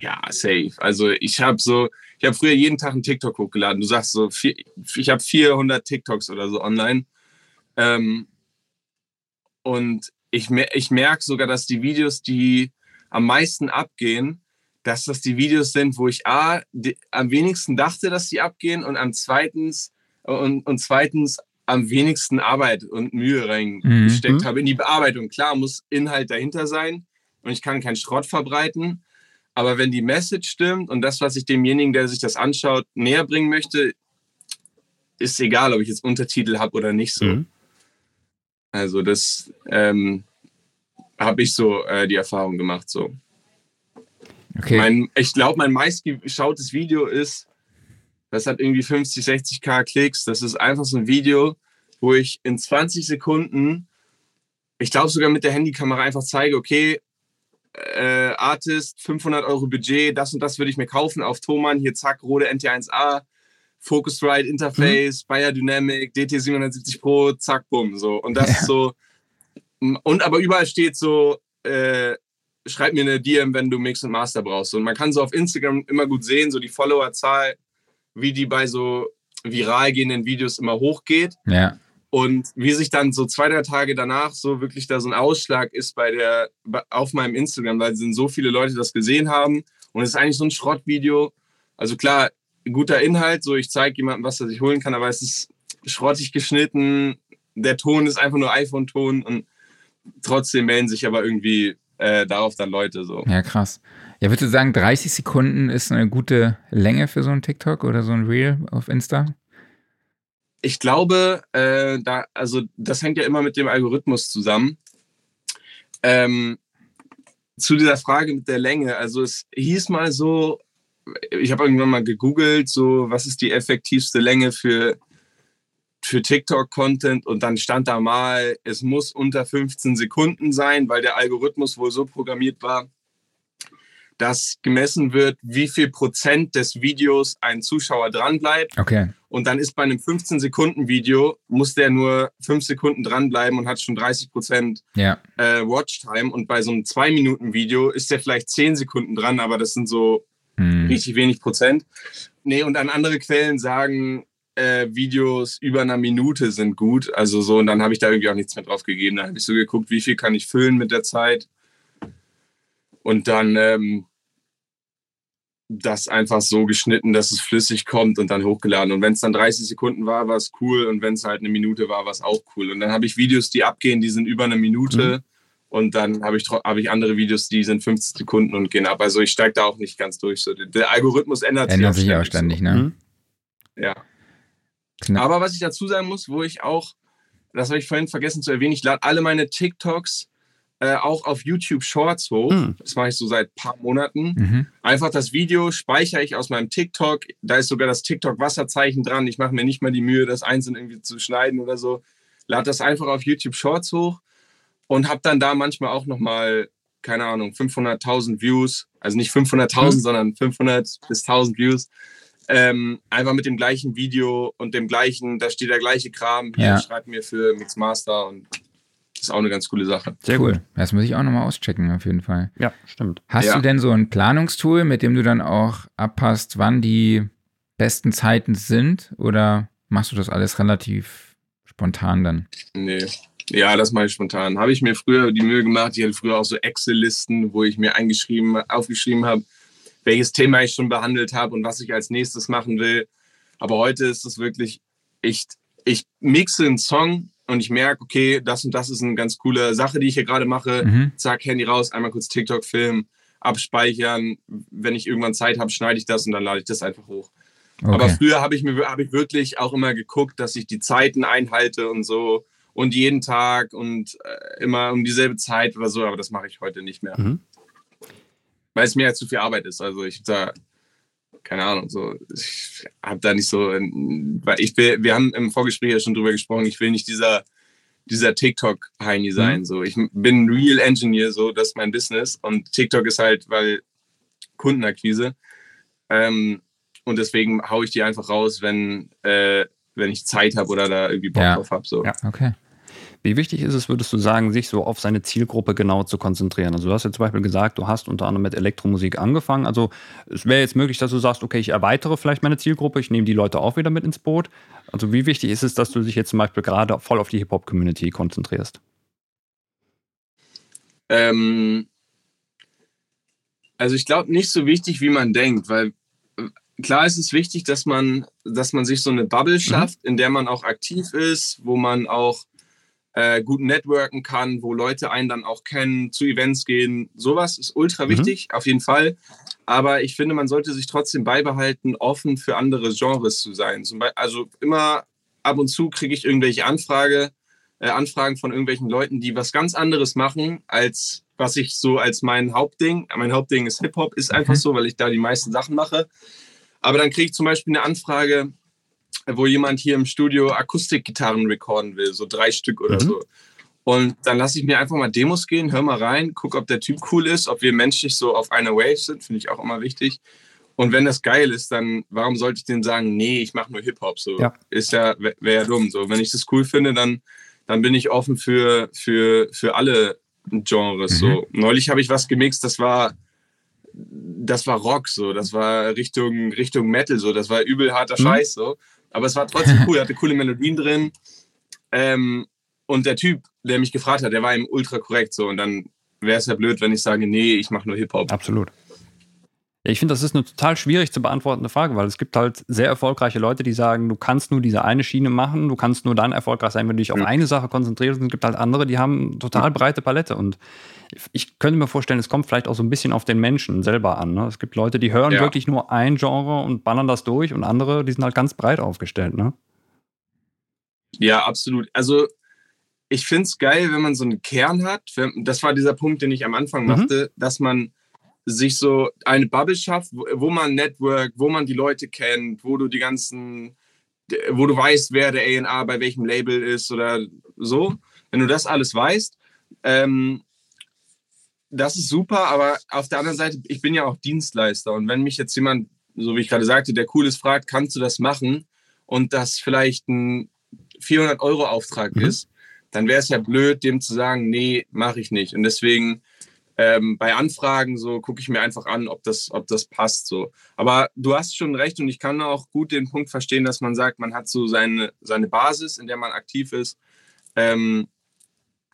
C: Ja, safe. Also ich habe so, ich habe früher jeden Tag einen TikTok hochgeladen. Du sagst so, vier, ich habe 400 TikToks oder so online. Ähm, und ich, ich merke sogar, dass die Videos, die am meisten abgehen, dass das die Videos sind, wo ich A, die, am wenigsten dachte, dass sie abgehen und am zweitens und, und zweitens am wenigsten Arbeit und Mühe reingesteckt mhm. habe in die Bearbeitung. Klar muss Inhalt dahinter sein und ich kann keinen Schrott verbreiten, aber wenn die Message stimmt und das, was ich demjenigen, der sich das anschaut, näher bringen möchte, ist egal, ob ich jetzt Untertitel habe oder nicht so. Mhm. Also das, ähm, habe ich so äh, die Erfahrung gemacht. So. Okay. Mein, ich glaube, mein meistgeschautes Video ist, das hat irgendwie 50, 60k Klicks. Das ist einfach so ein Video, wo ich in 20 Sekunden, ich glaube sogar mit der Handykamera einfach zeige, okay, äh, Artist, 500 Euro Budget, das und das würde ich mir kaufen auf Thomann, hier zack, Rode NT1A, Focusrite Interface, mhm. Bayer Dynamic, DT770 Pro, zack, bumm, so. Und das ja. ist so, und aber überall steht so, äh, schreib mir eine DM, wenn du Mix und Master brauchst. Und man kann so auf Instagram immer gut sehen, so die Followerzahl, wie die bei so viral gehenden Videos immer hochgeht.
B: Ja.
C: Und wie sich dann so zwei, drei Tage danach so wirklich da so ein Ausschlag ist bei der, auf meinem Instagram, weil sind so viele Leute das gesehen haben. Und es ist eigentlich so ein Schrottvideo. Also klar, guter Inhalt, so ich zeige jemandem, was er sich holen kann, aber es ist schrottig geschnitten. Der Ton ist einfach nur iPhone-Ton und trotzdem melden sich aber irgendwie äh, darauf dann Leute so.
B: Ja, krass. Ja, würdest du sagen, 30 Sekunden ist eine gute Länge für so ein TikTok oder so ein Reel auf Insta?
C: Ich glaube, äh, da, also das hängt ja immer mit dem Algorithmus zusammen. Ähm, zu dieser Frage mit der Länge, also es hieß mal so, ich habe irgendwann mal gegoogelt, so was ist die effektivste Länge für, für TikTok-Content und dann stand da mal, es muss unter 15 Sekunden sein, weil der Algorithmus wohl so programmiert war, dass gemessen wird, wie viel Prozent des Videos ein Zuschauer dranbleibt.
B: Okay.
C: Und dann ist bei einem 15-Sekunden-Video, muss der nur 5 Sekunden dranbleiben und hat schon 30 Prozent
B: ja.
C: äh, Watchtime. Und bei so einem 2-Minuten-Video ist der vielleicht 10 Sekunden dran, aber das sind so hm. richtig wenig Prozent. Nee, und dann andere Quellen sagen, äh, Videos über einer Minute sind gut. Also so, und dann habe ich da irgendwie auch nichts mehr drauf gegeben. Da habe ich so geguckt, wie viel kann ich füllen mit der Zeit. Und dann ähm, das einfach so geschnitten, dass es flüssig kommt und dann hochgeladen. Und wenn es dann 30 Sekunden war, war es cool. Und wenn es halt eine Minute war, war es auch cool. Und dann habe ich Videos, die abgehen, die sind über eine Minute. Mhm. Und dann habe ich, hab ich andere Videos, die sind 15 Sekunden und gehen ab. Also ich steige da auch nicht ganz durch. So, der Algorithmus ändert,
B: ändert sich auch ständig. Ne?
C: Mhm. Ja. Knapp. Aber was ich dazu sagen muss, wo ich auch, das habe ich vorhin vergessen zu erwähnen, ich lade alle meine TikToks äh, auch auf YouTube Shorts hoch. Mhm. Das mache ich so seit ein paar Monaten. Mhm. Einfach das Video speichere ich aus meinem TikTok. Da ist sogar das TikTok-Wasserzeichen dran. Ich mache mir nicht mal die Mühe, das einzeln irgendwie zu schneiden oder so. Lade das einfach auf YouTube Shorts hoch und habe dann da manchmal auch nochmal, keine Ahnung, 500.000 Views. Also nicht 500.000, mhm. sondern 500 bis 1000 Views. Ähm, einfach mit dem gleichen Video und dem gleichen, da steht der gleiche Kram. Hier ja. schreibt mir für Mixmaster und ist auch eine ganz coole Sache.
B: Sehr cool. Das muss ich auch nochmal auschecken, auf jeden Fall.
A: Ja, stimmt.
B: Hast
C: ja.
B: du denn so ein Planungstool, mit dem du dann auch abpasst, wann die besten Zeiten sind? Oder machst du das alles relativ spontan dann?
C: Nee. Ja, das mache ich spontan. Habe ich mir früher die Mühe gemacht. Ich hatte früher auch so Excel-Listen, wo ich mir eingeschrieben, aufgeschrieben habe, welches Thema ich schon behandelt habe und was ich als nächstes machen will. Aber heute ist es wirklich, ich, ich mixe einen Song und ich merke, okay, das und das ist eine ganz coole Sache, die ich hier gerade mache. Mhm. Zack, Handy raus, einmal kurz TikTok filmen, abspeichern. Wenn ich irgendwann Zeit habe, schneide ich das und dann lade ich das einfach hoch. Okay. Aber früher habe ich mir habe ich wirklich auch immer geguckt, dass ich die Zeiten einhalte und so und jeden Tag und äh, immer um dieselbe Zeit oder so, aber das mache ich heute nicht mehr. Mhm. Weil es mir ja zu viel Arbeit ist. Also ich da keine Ahnung, so, ich habe da nicht so, weil ich will, wir haben im Vorgespräch ja schon drüber gesprochen, ich will nicht dieser, dieser TikTok-Heini sein, mhm. so. Ich bin Real Engineer, so, das ist mein Business und TikTok ist halt, weil Kundenakquise ähm, und deswegen haue ich die einfach raus, wenn, äh, wenn ich Zeit habe oder da irgendwie Bock
B: ja.
C: drauf habe, so.
B: Ja, okay.
A: Wie wichtig ist es, würdest du sagen, sich so auf seine Zielgruppe genau zu konzentrieren? Also du hast ja zum Beispiel gesagt, du hast unter anderem mit Elektromusik angefangen. Also es wäre jetzt möglich, dass du sagst, okay, ich erweitere vielleicht meine Zielgruppe, ich nehme die Leute auch wieder mit ins Boot. Also wie wichtig ist es, dass du dich jetzt zum Beispiel gerade voll auf die Hip-Hop-Community konzentrierst?
C: Ähm, also ich glaube nicht so wichtig, wie man denkt, weil äh, klar ist es wichtig, dass man, dass man sich so eine Bubble mhm. schafft, mhm. in der man auch aktiv ist, wo man auch äh, gut networken kann, wo Leute einen dann auch kennen, zu Events gehen. Sowas ist ultra mhm. wichtig, mhm. auf jeden Fall. Aber ich finde, man sollte sich trotzdem beibehalten, offen für andere Genres zu sein. also immer ab und zu kriege ich irgendwelche Anfrage, äh, Anfragen von irgendwelchen Leuten, die was ganz anderes machen, als was ich so als mein Hauptding. Mein Hauptding ist Hip-Hop, ist einfach mhm. so, weil ich da die meisten Sachen mache. Aber dann kriege ich zum Beispiel eine Anfrage, wo jemand hier im Studio Akustikgitarren recorden will, so drei Stück oder mhm. so. Und dann lasse ich mir einfach mal Demos gehen, hör mal rein, guck, ob der Typ cool ist, ob wir menschlich so auf einer Wave sind, finde ich auch immer wichtig. Und wenn das geil ist, dann warum sollte ich denen sagen, nee, ich mache nur Hip-Hop? So ja. ist ja, wäre ja dumm. So, wenn ich das cool finde, dann, dann bin ich offen für, für, für alle Genres. Mhm. So. Neulich habe ich was gemixt, das war, das war Rock, so, das war Richtung, Richtung Metal, so, das war übel harter mhm. Scheiß, so. Aber es war trotzdem cool, hatte coole Melodien drin. Ähm, und der Typ, der mich gefragt hat, der war ihm ultra korrekt, so. Und dann wäre es ja blöd, wenn ich sage, nee, ich mache nur Hip-Hop.
A: Absolut. Ja, ich finde, das ist eine total schwierig zu beantwortende Frage, weil es gibt halt sehr erfolgreiche Leute, die sagen, du kannst nur diese eine Schiene machen, du kannst nur dann erfolgreich sein, wenn du dich auf eine Sache konzentrierst. Und es gibt halt andere, die haben eine total breite Palette. Und ich könnte mir vorstellen, es kommt vielleicht auch so ein bisschen auf den Menschen selber an. Ne? Es gibt Leute, die hören ja. wirklich nur ein Genre und ballern das durch und andere, die sind halt ganz breit aufgestellt. Ne?
C: Ja, absolut. Also ich finde es geil, wenn man so einen Kern hat. Das war dieser Punkt, den ich am Anfang mhm. machte, dass man sich so eine Bubble schafft, wo man Network, wo man die Leute kennt, wo du die ganzen, wo du weißt, wer der A&R bei welchem Label ist oder so. Wenn du das alles weißt, ähm, das ist super, aber auf der anderen Seite, ich bin ja auch Dienstleister und wenn mich jetzt jemand, so wie ich gerade sagte, der cool ist, fragt, kannst du das machen und das vielleicht ein 400 Euro Auftrag mhm. ist, dann wäre es ja blöd, dem zu sagen, nee, mache ich nicht. Und deswegen ähm, bei Anfragen so gucke ich mir einfach an, ob das, ob das passt. So. Aber du hast schon recht und ich kann auch gut den Punkt verstehen, dass man sagt, man hat so seine, seine Basis, in der man aktiv ist. Ähm,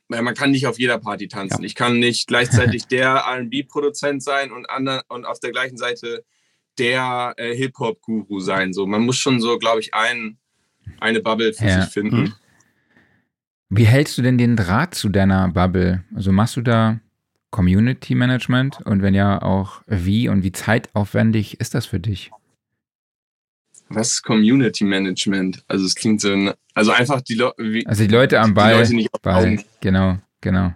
C: man kann nicht auf jeder Party tanzen. Ja. Ich kann nicht gleichzeitig der RB-Produzent sein und, ander, und auf der gleichen Seite der äh, Hip-Hop-Guru sein. So, man muss schon so, glaube ich, ein, eine Bubble für ja. sich finden. Mhm.
B: Wie hältst du denn den Draht zu deiner Bubble? Also machst du da Community Management? Und wenn ja, auch wie und wie zeitaufwendig ist das für dich?
C: Was ist Community Management? Also es klingt so, also einfach die
B: Leute. Also die Leute am Ball. Die Leute nicht Ball. Genau, genau.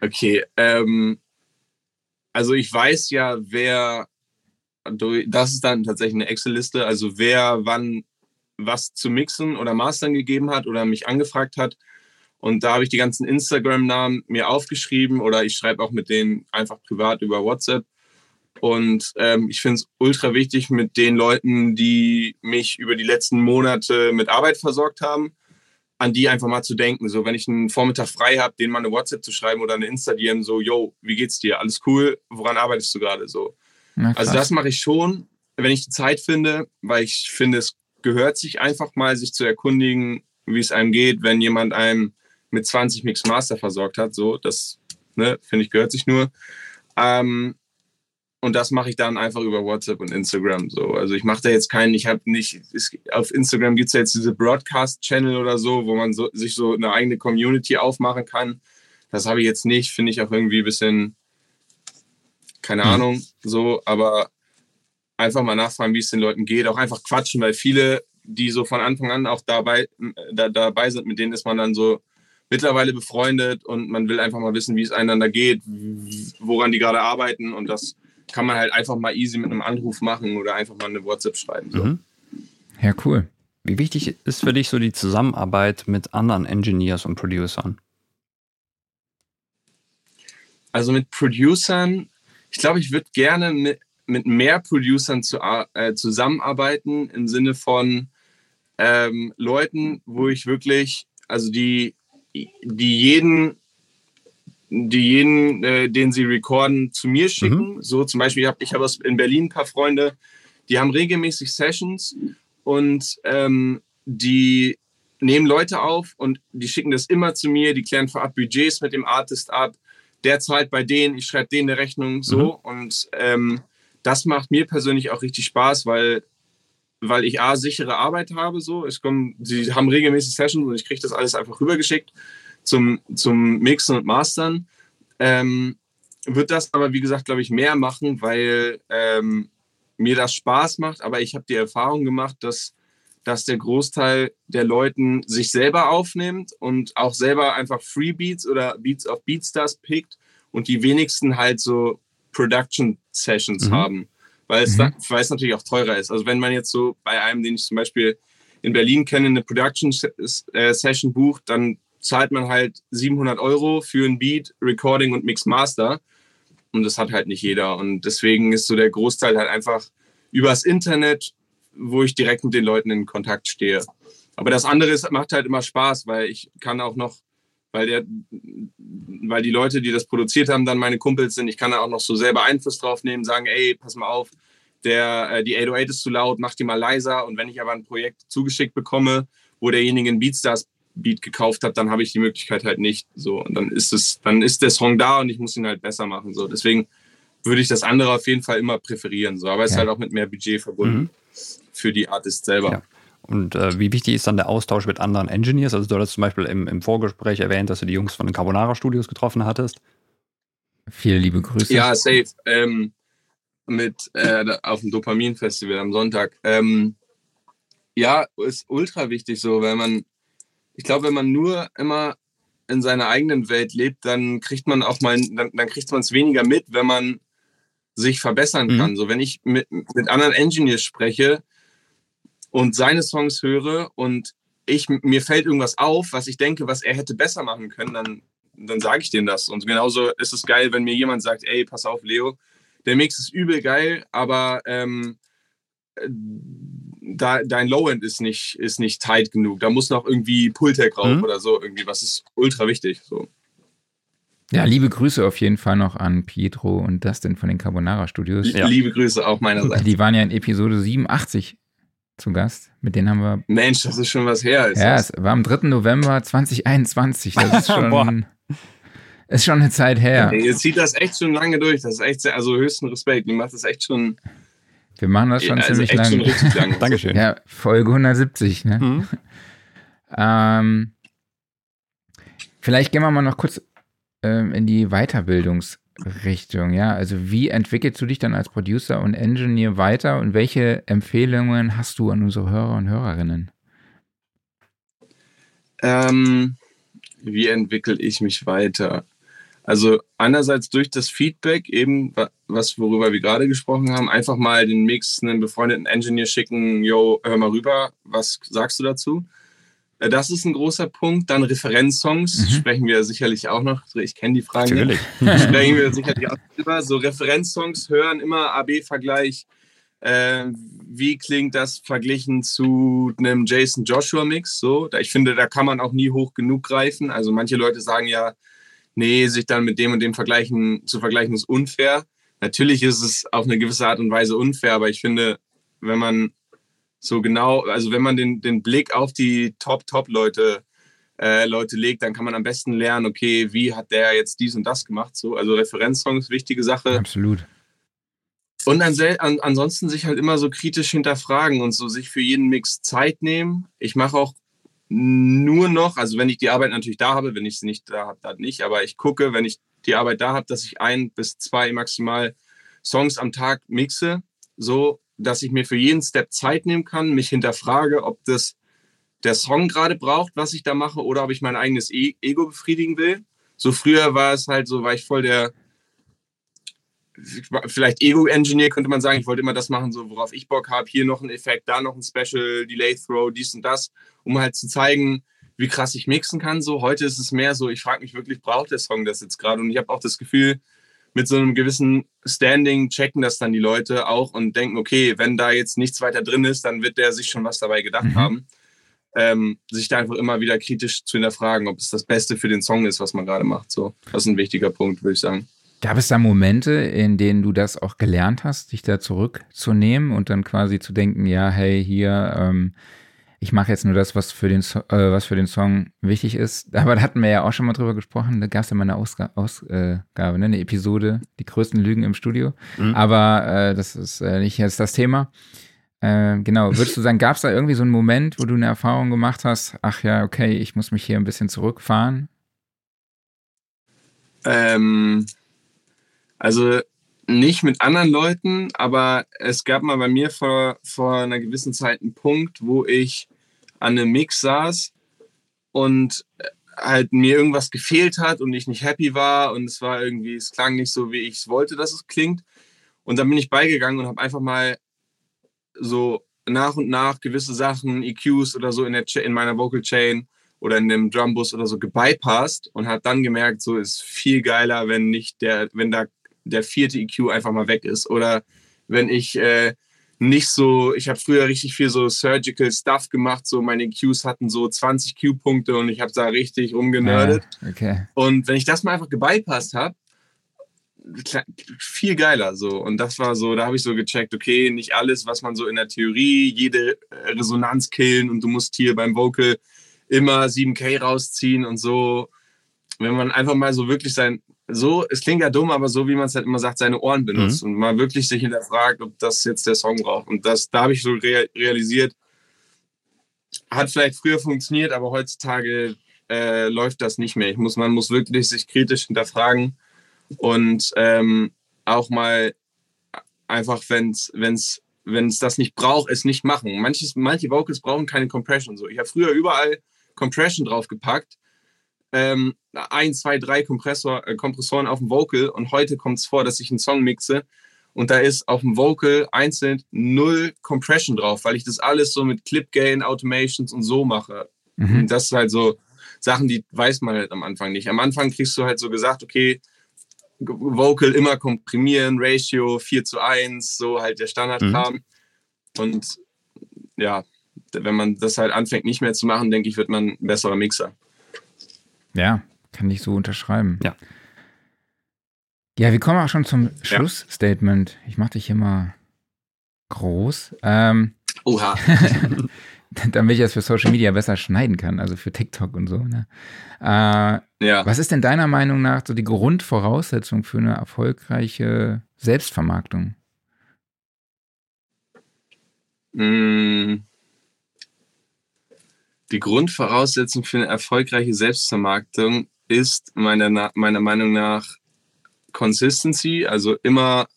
C: Okay, ähm, also ich weiß ja, wer, das ist dann tatsächlich eine Excel-Liste, also wer wann was zu mixen oder mastern gegeben hat oder mich angefragt hat. Und da habe ich die ganzen Instagram-Namen mir aufgeschrieben oder ich schreibe auch mit denen einfach privat über WhatsApp. Und ähm, ich finde es ultra wichtig mit den Leuten, die mich über die letzten Monate mit Arbeit versorgt haben, an die einfach mal zu denken. So, wenn ich einen Vormittag frei habe, denen mal eine WhatsApp zu schreiben oder eine Insta-DM, so, yo, wie geht's dir? Alles cool? Woran arbeitest du gerade? So. Also das mache ich schon, wenn ich die Zeit finde, weil ich finde, es gehört sich einfach mal, sich zu erkundigen, wie es einem geht, wenn jemand einem mit 20 Mix Master versorgt hat. So, das ne, finde ich gehört sich nur. Ähm, und das mache ich dann einfach über WhatsApp und Instagram. So, also ich mache da jetzt keinen, ich habe nicht, es, auf Instagram gibt es ja jetzt diese Broadcast-Channel oder so, wo man so, sich so eine eigene Community aufmachen kann. Das habe ich jetzt nicht, finde ich auch irgendwie ein bisschen, keine mhm. Ahnung, so, aber einfach mal nachfragen, wie es den Leuten geht, auch einfach quatschen, weil viele, die so von Anfang an auch dabei, da, dabei sind, mit denen ist man dann so mittlerweile befreundet und man will einfach mal wissen, wie es einander geht, woran die gerade arbeiten und das kann man halt einfach mal easy mit einem Anruf machen oder einfach mal eine WhatsApp schreiben. So. Mhm.
B: Ja, cool.
A: Wie wichtig ist für dich so die Zusammenarbeit mit anderen Engineers und Producern?
C: Also mit Producern, ich glaube, ich würde gerne mit, mit mehr Producern zu, äh, zusammenarbeiten im Sinne von ähm, Leuten, wo ich wirklich, also die die jeden, die jeden, äh, den sie recorden, zu mir schicken. Mhm. So zum Beispiel, ich habe ich hab in Berlin ein paar Freunde, die haben regelmäßig Sessions und ähm, die nehmen Leute auf und die schicken das immer zu mir, die klären vorab Budgets mit dem Artist ab, der zahlt bei denen, ich schreibe denen eine Rechnung so mhm. und ähm, das macht mir persönlich auch richtig Spaß, weil weil ich A, sichere Arbeit habe. So. Ich komm, sie haben regelmäßig Sessions und ich kriege das alles einfach rübergeschickt zum, zum Mixen und Mastern. Ähm, wird das aber, wie gesagt, glaube ich, mehr machen, weil ähm, mir das Spaß macht. Aber ich habe die Erfahrung gemacht, dass, dass der Großteil der Leuten sich selber aufnimmt und auch selber einfach Freebeats oder Beats auf Beatstars pickt und die wenigsten halt so Production Sessions mhm. haben weil es, mhm. weil es natürlich auch teurer ist. Also wenn man jetzt so bei einem, den ich zum Beispiel in Berlin kenne, eine Production äh, Session bucht, dann zahlt man halt 700 Euro für ein Beat, Recording und Mix Master. Und das hat halt nicht jeder. Und deswegen ist so der Großteil halt einfach übers Internet, wo ich direkt mit den Leuten in Kontakt stehe. Aber das andere ist, macht halt immer Spaß, weil ich kann auch noch weil der, weil die Leute, die das produziert haben, dann meine Kumpels sind. Ich kann da auch noch so selber Einfluss drauf nehmen, sagen, ey, pass mal auf, der, äh, die 808 ist zu laut, mach die mal leiser. Und wenn ich aber ein Projekt zugeschickt bekomme, wo derjenige einen Beatstars Beat gekauft hat, dann habe ich die Möglichkeit halt nicht. So, und dann ist es, dann ist der Song da und ich muss ihn halt besser machen. So, deswegen würde ich das andere auf jeden Fall immer präferieren. So, aber es ja. ist halt auch mit mehr Budget verbunden mhm. für die Artist selber. Ja.
A: Und äh, wie wichtig ist dann der Austausch mit anderen Engineers? Also du hattest zum Beispiel im, im Vorgespräch erwähnt, dass du die Jungs von den Carbonara Studios getroffen hattest.
B: Viele liebe Grüße.
C: Ja, safe. Ähm, mit äh, auf dem Dopamin-Festival am Sonntag. Ähm, ja, ist ultra wichtig so, weil man, ich glaube, wenn man nur immer in seiner eigenen Welt lebt, dann kriegt man auch mal, dann, dann kriegt man es weniger mit, wenn man sich verbessern mhm. kann. So, wenn ich mit, mit anderen Engineers spreche und seine Songs höre und ich, mir fällt irgendwas auf, was ich denke, was er hätte besser machen können, dann, dann sage ich denen das. Und genauso ist es geil, wenn mir jemand sagt, ey, pass auf, Leo, der Mix ist übel geil, aber ähm, da, dein Low-End ist nicht, ist nicht tight genug. Da muss noch irgendwie Pultec drauf mhm. oder so, irgendwie, was ist ultra wichtig. So.
B: Ja, liebe Grüße auf jeden Fall noch an Pietro und Dustin von den Carbonara Studios.
C: Ja. Liebe Grüße auch meinerseits.
B: Die waren ja in Episode 87 zu Gast. Mit denen haben wir.
C: Mensch, das ist schon was her.
B: Ist ja, das? es war am 3. November 2021. Das ist schon. ist schon eine Zeit her.
C: Ihr zieht das echt schon lange durch. Das ist echt sehr, also höchsten Respekt. Ihr macht das echt schon
B: wir machen das schon ja, also ziemlich lange.
C: Schon lang.
A: Dankeschön.
B: Ja, Folge 170. Ne? Mhm. Ähm, vielleicht gehen wir mal noch kurz ähm, in die Weiterbildungsrichtung. Ja, also wie entwickelst du dich dann als Producer und Engineer weiter und welche Empfehlungen hast du an unsere Hörer und Hörerinnen?
C: Ähm, wie entwickle ich mich weiter? Also einerseits durch das Feedback eben, was worüber wir gerade gesprochen haben, einfach mal den Mix einen befreundeten Engineer schicken, yo, hör mal rüber, was sagst du dazu? Äh, das ist ein großer Punkt. Dann Referenzsongs, mhm. sprechen wir sicherlich auch noch. Ich kenne die Fragen.
A: Natürlich.
C: sprechen wir sicherlich auch drüber. So Referenzsongs hören immer AB-Vergleich. Äh, wie klingt das verglichen zu einem Jason Joshua Mix? So, ich finde, da kann man auch nie hoch genug greifen. Also manche Leute sagen ja, nee, sich dann mit dem und dem vergleichen, zu vergleichen, ist unfair. Natürlich ist es auf eine gewisse Art und Weise unfair, aber ich finde, wenn man so genau, also wenn man den, den Blick auf die Top-Top-Leute äh, Leute legt, dann kann man am besten lernen, okay, wie hat der jetzt dies und das gemacht. So, also Referenzsongs, wichtige Sache.
B: Absolut.
C: Und an, an, ansonsten sich halt immer so kritisch hinterfragen und so sich für jeden Mix Zeit nehmen. Ich mache auch nur noch, also wenn ich die Arbeit natürlich da habe, wenn ich sie nicht da habe, dann nicht, aber ich gucke, wenn ich die Arbeit da habe, dass ich ein bis zwei maximal Songs am Tag mixe, so dass ich mir für jeden Step Zeit nehmen kann, mich hinterfrage, ob das der Song gerade braucht, was ich da mache, oder ob ich mein eigenes e Ego befriedigen will. So früher war es halt so, war ich voll der vielleicht Ego-Engineer könnte man sagen. Ich wollte immer das machen, so worauf ich Bock habe. Hier noch ein Effekt, da noch ein Special, Delay Throw, dies und das, um halt zu zeigen, wie krass ich mixen kann. So heute ist es mehr so, ich frage mich wirklich, braucht der Song das jetzt gerade? Und ich habe auch das Gefühl, mit so einem gewissen Standing checken das dann die Leute auch und denken, okay, wenn da jetzt nichts weiter drin ist, dann wird der sich schon was dabei gedacht mhm. haben. Ähm, sich da einfach immer wieder kritisch zu hinterfragen, ob es das Beste für den Song ist, was man gerade macht. So, das ist ein wichtiger Punkt, würde ich sagen.
B: Gab es da Momente, in denen du das auch gelernt hast, dich da zurückzunehmen und dann quasi zu denken, ja, hey, hier, ähm, ich mache jetzt nur das, was für, den so äh, was für den Song wichtig ist. Aber da hatten wir ja auch schon mal drüber gesprochen. Da gab es ja mal eine Ausga Ausgabe, ne? eine Episode, die größten Lügen im Studio. Mhm. Aber äh, das ist äh, nicht jetzt das Thema. Äh, genau, würdest du sagen, gab es da irgendwie so einen Moment, wo du eine Erfahrung gemacht hast, ach ja, okay, ich muss mich hier ein bisschen zurückfahren?
C: Ähm, also nicht mit anderen Leuten, aber es gab mal bei mir vor, vor einer gewissen Zeit einen Punkt, wo ich an einem Mix saß und halt mir irgendwas gefehlt hat und ich nicht happy war und es war irgendwie, es klang nicht so, wie ich es wollte, dass es klingt. Und dann bin ich beigegangen und habe einfach mal so nach und nach gewisse Sachen, EQs oder so in, der, in meiner Vocal Chain oder in dem Drumbus oder so gebypasst und habe dann gemerkt, so ist viel geiler, wenn nicht der, wenn da der vierte EQ einfach mal weg ist. Oder wenn ich äh, nicht so, ich habe früher richtig viel so Surgical Stuff gemacht, so meine Cues hatten so 20 Q-Punkte und ich habe da richtig rumgenördet.
B: Ja, okay.
C: Und wenn ich das mal einfach gebypasst habe, viel geiler so. Und das war so, da habe ich so gecheckt, okay, nicht alles, was man so in der Theorie, jede Resonanz killen und du musst hier beim Vocal immer 7K rausziehen und so. Wenn man einfach mal so wirklich sein, so, es klingt ja dumm, aber so wie man es halt immer sagt, seine Ohren benutzt mhm. und mal wirklich sich hinterfragt, ob das jetzt der Song braucht. Und das, da habe ich so realisiert, hat vielleicht früher funktioniert, aber heutzutage äh, läuft das nicht mehr. Ich muss, man muss wirklich sich kritisch hinterfragen und ähm, auch mal einfach, wenn es wenn es das nicht braucht, es nicht machen. Manches, manche Vocals brauchen keine Compression. So. Ich habe früher überall Compression draufgepackt ähm, ein, zwei, drei Kompressor, äh, Kompressoren auf dem Vocal und heute kommt es vor, dass ich einen Song mixe und da ist auf dem Vocal einzeln null Compression drauf, weil ich das alles so mit Clip Gain, Automations und so mache. Mhm. Und das ist halt so Sachen, die weiß man halt am Anfang nicht. Am Anfang kriegst du halt so gesagt, okay, Vocal immer komprimieren, Ratio 4 zu 1, so halt der Standardkram. Mhm. Und ja, wenn man das halt anfängt nicht mehr zu machen, denke ich, wird man ein besserer Mixer.
B: Ja, kann ich so unterschreiben.
A: Ja.
B: Ja, wir kommen auch schon zum Schlussstatement. Ich mache dich immer groß. Ähm,
C: Oha.
B: damit ich das für Social Media besser schneiden kann, also für TikTok und so. Ne? Äh, ja. Was ist denn deiner Meinung nach so die Grundvoraussetzung für eine erfolgreiche Selbstvermarktung?
C: Mm die Grundvoraussetzung für eine erfolgreiche Selbstvermarktung ist meiner, meiner Meinung nach Consistency, also immer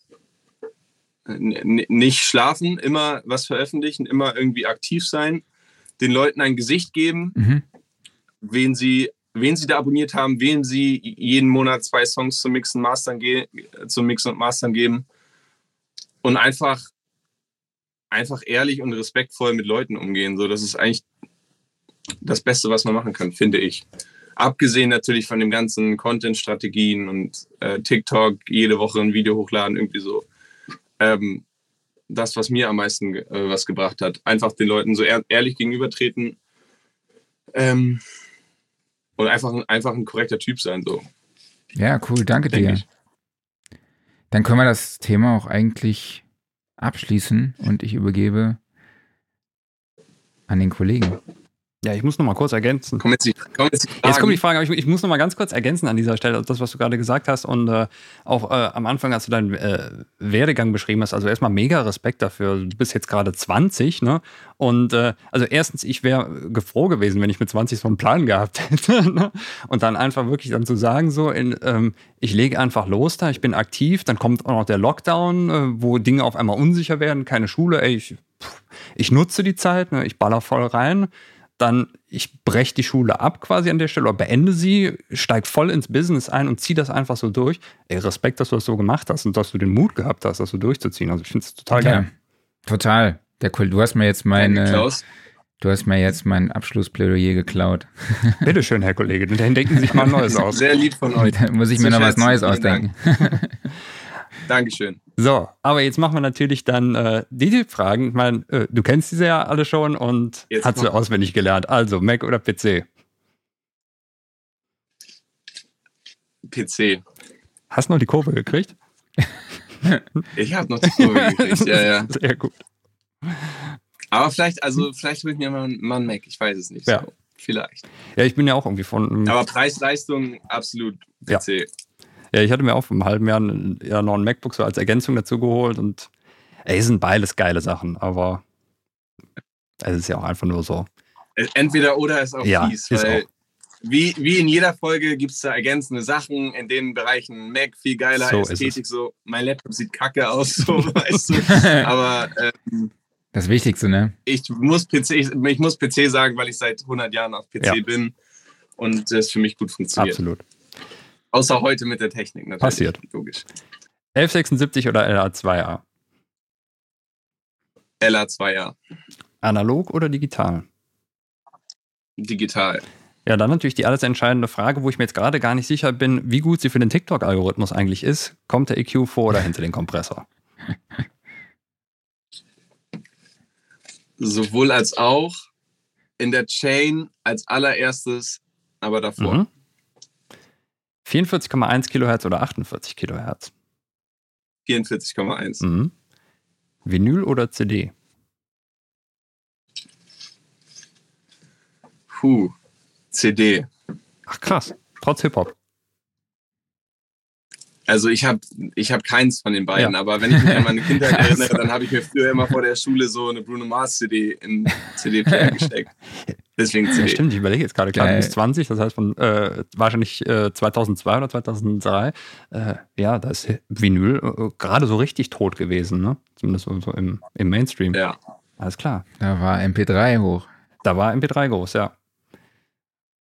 C: nicht schlafen, immer was veröffentlichen, immer irgendwie aktiv sein, den Leuten ein Gesicht geben, mhm. wen sie wen sie da abonniert haben, wen sie jeden Monat zwei Songs zum Mixen, Mastern zum Mixen und Mastern geben und einfach einfach ehrlich und respektvoll mit Leuten umgehen. So, das ist eigentlich das Beste, was man machen kann, finde ich. Abgesehen natürlich von den ganzen Content-Strategien und äh, TikTok, jede Woche ein Video hochladen, irgendwie so. Ähm, das, was mir am meisten äh, was gebracht hat. Einfach den Leuten so ehr ehrlich gegenübertreten ähm, und einfach, einfach ein korrekter Typ sein. So.
B: Ja, cool, danke Denk dir. Ich. Dann können wir das Thema auch eigentlich abschließen und ich übergebe an den Kollegen.
A: Ja, ich muss noch mal kurz ergänzen.
C: Komm jetzt, die, komm jetzt, die
A: jetzt kommen die Fragen, aber ich, ich, muss noch mal ganz kurz ergänzen an dieser Stelle, das, was du gerade gesagt hast und äh, auch äh, am Anfang, als du deinen äh, Werdegang beschrieben hast, also erstmal mega Respekt dafür. Du bist jetzt gerade 20, ne? Und äh, also erstens, ich wäre froh gewesen, wenn ich mit 20 so einen Plan gehabt hätte. Ne? Und dann einfach wirklich dann zu sagen, so, in, ähm, ich lege einfach los da, ich bin aktiv, dann kommt auch noch der Lockdown, äh, wo Dinge auf einmal unsicher werden, keine Schule, ey, ich, ich nutze die Zeit, ne? ich baller voll rein dann ich breche die Schule ab quasi an der Stelle oder beende sie, steige voll ins Business ein und ziehe das einfach so durch. Ey, Respekt, dass du das so gemacht hast und dass du den Mut gehabt hast, das so durchzuziehen. Also ich finde es total geil.
B: total. Der cool. Du hast mir jetzt meine. Du hast mir jetzt mein Abschlussplädoyer geklaut.
A: Bitte schön, Herr Kollege. Dann denken Sie sich mal Neues aus.
C: Sehr lieb von euch.
B: Da muss ich mir noch was Neues ausdenken.
C: Dankeschön.
A: So, aber jetzt machen wir natürlich dann äh, die Fragen. Ich meine, äh, du kennst diese ja alle schon und jetzt hast du auswendig gelernt. Also, Mac oder PC?
C: PC.
A: Hast du noch die Kurve gekriegt?
C: ich habe noch die Kurve gekriegt, ja, ja.
A: Sehr gut.
C: Aber vielleicht, also vielleicht wird mir mal, mal ein Mac, ich weiß es nicht.
A: Ja.
C: So. Vielleicht.
A: Ja, ich bin ja auch irgendwie von.
C: Aber Preis-Leistung absolut PC. Ja.
A: Ja, ich hatte mir auch vor einem halben Jahr ja, noch ein MacBook so als Ergänzung dazu geholt und ey, sind beides geile Sachen, aber es ist ja auch einfach nur so.
C: Entweder oder ist auch
A: ja,
C: fies, weil auch. Wie, wie in jeder Folge gibt es da ergänzende Sachen in den Bereichen Mac viel geiler, so Ästhetik, so mein Laptop sieht kacke aus, so weißt du. Aber ähm,
B: das Wichtigste, ne?
C: Ich muss PC, ich, ich, muss PC sagen, weil ich seit 100 Jahren auf PC ja. bin und das für mich gut funktioniert.
A: Absolut.
C: Außer heute mit der Technik
A: natürlich. Passiert.
C: Logisch.
A: 1176 oder LA2A?
C: LA2A.
A: Analog oder digital?
C: Digital.
A: Ja, dann natürlich die alles entscheidende Frage, wo ich mir jetzt gerade gar nicht sicher bin, wie gut sie für den TikTok-Algorithmus eigentlich ist. Kommt der EQ vor oder hinter den Kompressor?
C: Sowohl als auch in der Chain als allererstes, aber davor.
A: Mhm. 44,1 Kilohertz oder 48 Kilohertz?
C: 44,1.
A: Mhm. Vinyl oder CD?
C: Puh, CD.
A: Ach krass, trotz Hip-Hop.
C: Also ich habe ich hab keins von den beiden,
A: Ja.
C: aber wenn ich mich an meine
B: Also.
C: erinnere, dann habe ich mir früher immer vor der Schule so eine Bruno Mars CD in CD-Player gesteckt. Deswegen
A: Ja,
C: CD.
A: stimmt, ich überlege jetzt gerade, klar, du bist 20, das heißt von äh, wahrscheinlich äh, 2002 oder 2003. Äh, ja, da ist Vinyl äh, gerade so richtig tot gewesen, ne? Zumindest so, so im, im Mainstream.
C: Ja.
A: Alles klar.
B: Da war MP3 hoch.
A: Da war MP3 groß, ja.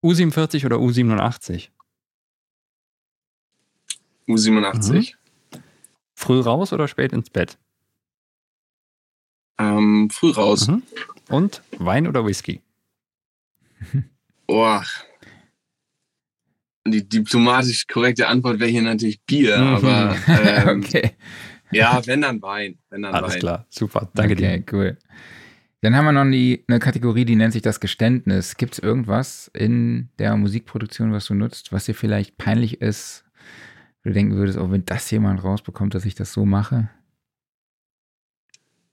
A: U47 oder U87?
C: U87.
A: Früh raus oder spät ins Bett?
C: Ähm, früh raus.
A: Mhm. Und Wein oder Whisky?
C: Oh. Die diplomatisch korrekte Antwort wäre hier natürlich Bier,
A: Mhm.
C: aber ähm,
B: okay.
C: ja, wenn dann Wein. Wenn dann
A: Alles
C: Wein.
A: klar, super. Danke
B: okay,
A: dir.
B: cool. Dann haben wir noch die, eine Kategorie, die nennt sich das Geständnis. Gibt es irgendwas in der Musikproduktion, was du nutzt, was dir vielleicht peinlich ist, du denken würdest, oh, wenn das jemand rausbekommt, dass ich das so mache?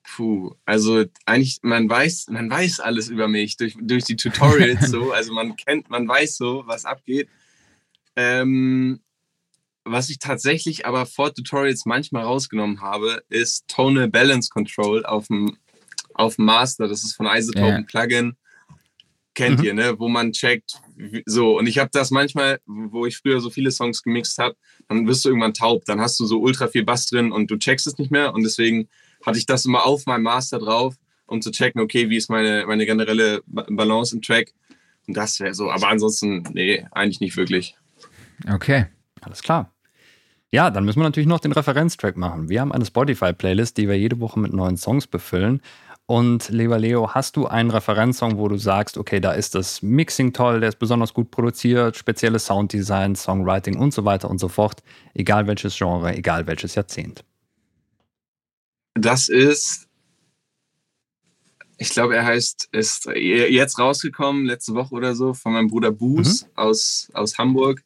C: Puh, also eigentlich, man weiß, man weiß alles über mich durch, durch die Tutorials so. Also man kennt, man weiß so, was abgeht. Ähm, was ich tatsächlich aber vor Tutorials manchmal rausgenommen habe, ist Tonal Balance Control auf dem, auf dem Master. Das ist von Isotope
B: Ja.
C: ein Plugin. Kennt
A: Mhm.
C: ihr, ne? Wo man checkt, so. Und ich habe das manchmal, wo ich früher so viele Songs gemixt habe, dann wirst du irgendwann taub. Dann hast du so ultra viel Bass drin und du checkst es nicht mehr. Und deswegen hatte ich das immer auf meinem Master drauf, um zu checken, okay, wie ist meine, meine generelle Ba- Balance im Track. Und das wäre so. Aber ansonsten, nee, eigentlich nicht wirklich.
B: Okay.
A: Alles klar. Ja, dann müssen wir natürlich noch den Referenztrack machen. Wir haben eine Spotify-Playlist, die wir jede Woche mit neuen Songs befüllen. Und lieber Leo, hast du einen Referenzsong, wo du sagst, okay, da ist das Mixing toll, der ist besonders gut produziert, spezielles Sounddesign, Songwriting und so weiter und so fort, egal welches Genre, egal welches Jahrzehnt.
C: Das ist, ich glaube, er heißt, ist jetzt rausgekommen, letzte Woche oder so, von meinem Bruder Boos aus, aus Hamburg.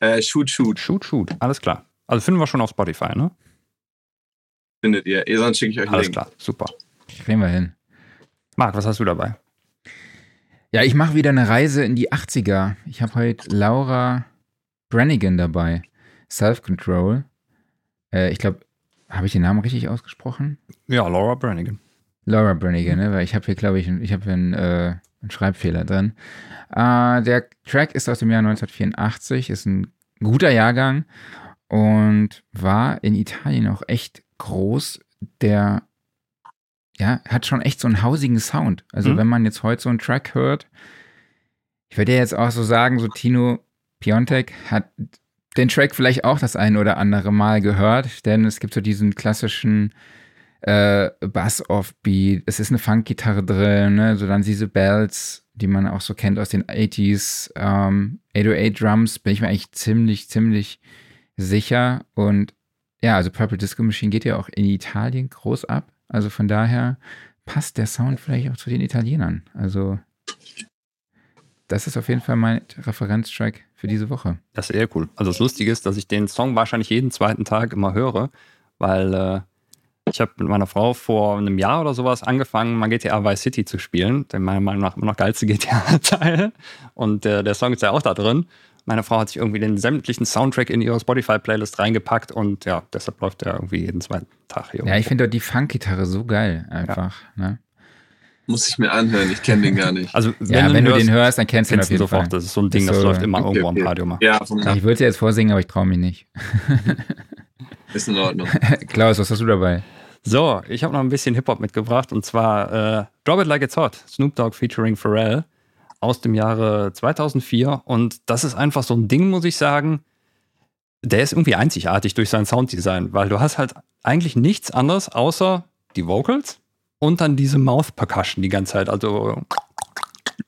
C: Äh, shoot, shoot,
A: Shoot, shoot, alles klar. Also finden wir schon auf Spotify, ne?
C: findet ihr. sonst schicke ich euch
A: Alles
C: Link.
A: klar, super.
B: Kriegen wir hin.
A: Marc, was hast du dabei?
B: Ja, ich mache wieder eine Reise in die 80er. Ich habe heute Laura Brannigan dabei. Self-Control. Äh, ich glaube, habe ich den Namen richtig ausgesprochen?
A: Ja, Laura Brannigan.
B: Laura Brannigan, ne? Weil ich habe hier, glaube ich, ich habe einen, äh, einen Schreibfehler drin. Äh, der Track ist aus dem Jahr 1984, ist ein guter Jahrgang und war in Italien auch echt groß. Der ja, hat schon echt so einen hausigen Sound. Also
A: Mhm.
B: wenn man jetzt heute so einen Track hört, ich würde ja jetzt auch so sagen, so Tino Piontek hat den Track vielleicht auch das ein oder andere Mal gehört, denn es gibt so diesen klassischen äh, Bass-Off-Beat, es ist eine Funk-Gitarre drin, ne? so dann diese Bells, die man auch so kennt aus den 80s, ähm, 808-Drums, bin ich mir eigentlich ziemlich, ziemlich sicher und ja, also Purple Disco Machine geht ja auch in Italien groß ab, also von daher passt der Sound vielleicht auch zu den Italienern, also das ist auf jeden Fall mein Referenztrack für diese Woche.
A: Das ist eher cool. Also das Lustige ist, dass ich den Song wahrscheinlich jeden zweiten Tag immer höre, weil äh, ich habe mit meiner Frau vor einem Jahr oder sowas angefangen, mal GTA Vice City zu spielen, der meiner Meinung nach immer noch geilste GTA-Teil. Und äh, der Song ist ja auch da drin. Meine Frau hat sich irgendwie den sämtlichen Soundtrack in ihre Spotify-Playlist reingepackt und ja, deshalb läuft der irgendwie jeden zweiten Tag hier.
B: Ja, ich finde doch die Funk-Gitarre so geil einfach. Ne?
C: Muss ich mir anhören, ich kenne den gar nicht.
A: Also, wenn,
B: Ja,
A: du,
B: wenn
A: ihn
B: du
A: hörst,
B: den hörst, dann kennst du ihn auf jeden
A: sofort.
B: Fall.
A: Das ist so ein Ding, das
B: so-
A: läuft immer
C: Okay,
A: irgendwo am
C: okay.
A: Radio mal.
C: Ja,
B: Ich würde es jetzt vorsingen, aber ich traue mich nicht.
C: ist in Ordnung.
B: Klaus, was hast du dabei?
A: So, ich habe noch ein bisschen Hip-Hop mitgebracht und zwar äh, Drop It Like It's Hot, Snoop Dogg featuring Pharrell aus dem Jahre 2004 und das ist einfach so ein Ding, muss ich sagen, der ist irgendwie einzigartig durch sein Sounddesign, weil du hast halt eigentlich nichts anderes außer die Vocals und dann diese Mouth Percussion die ganze Zeit, also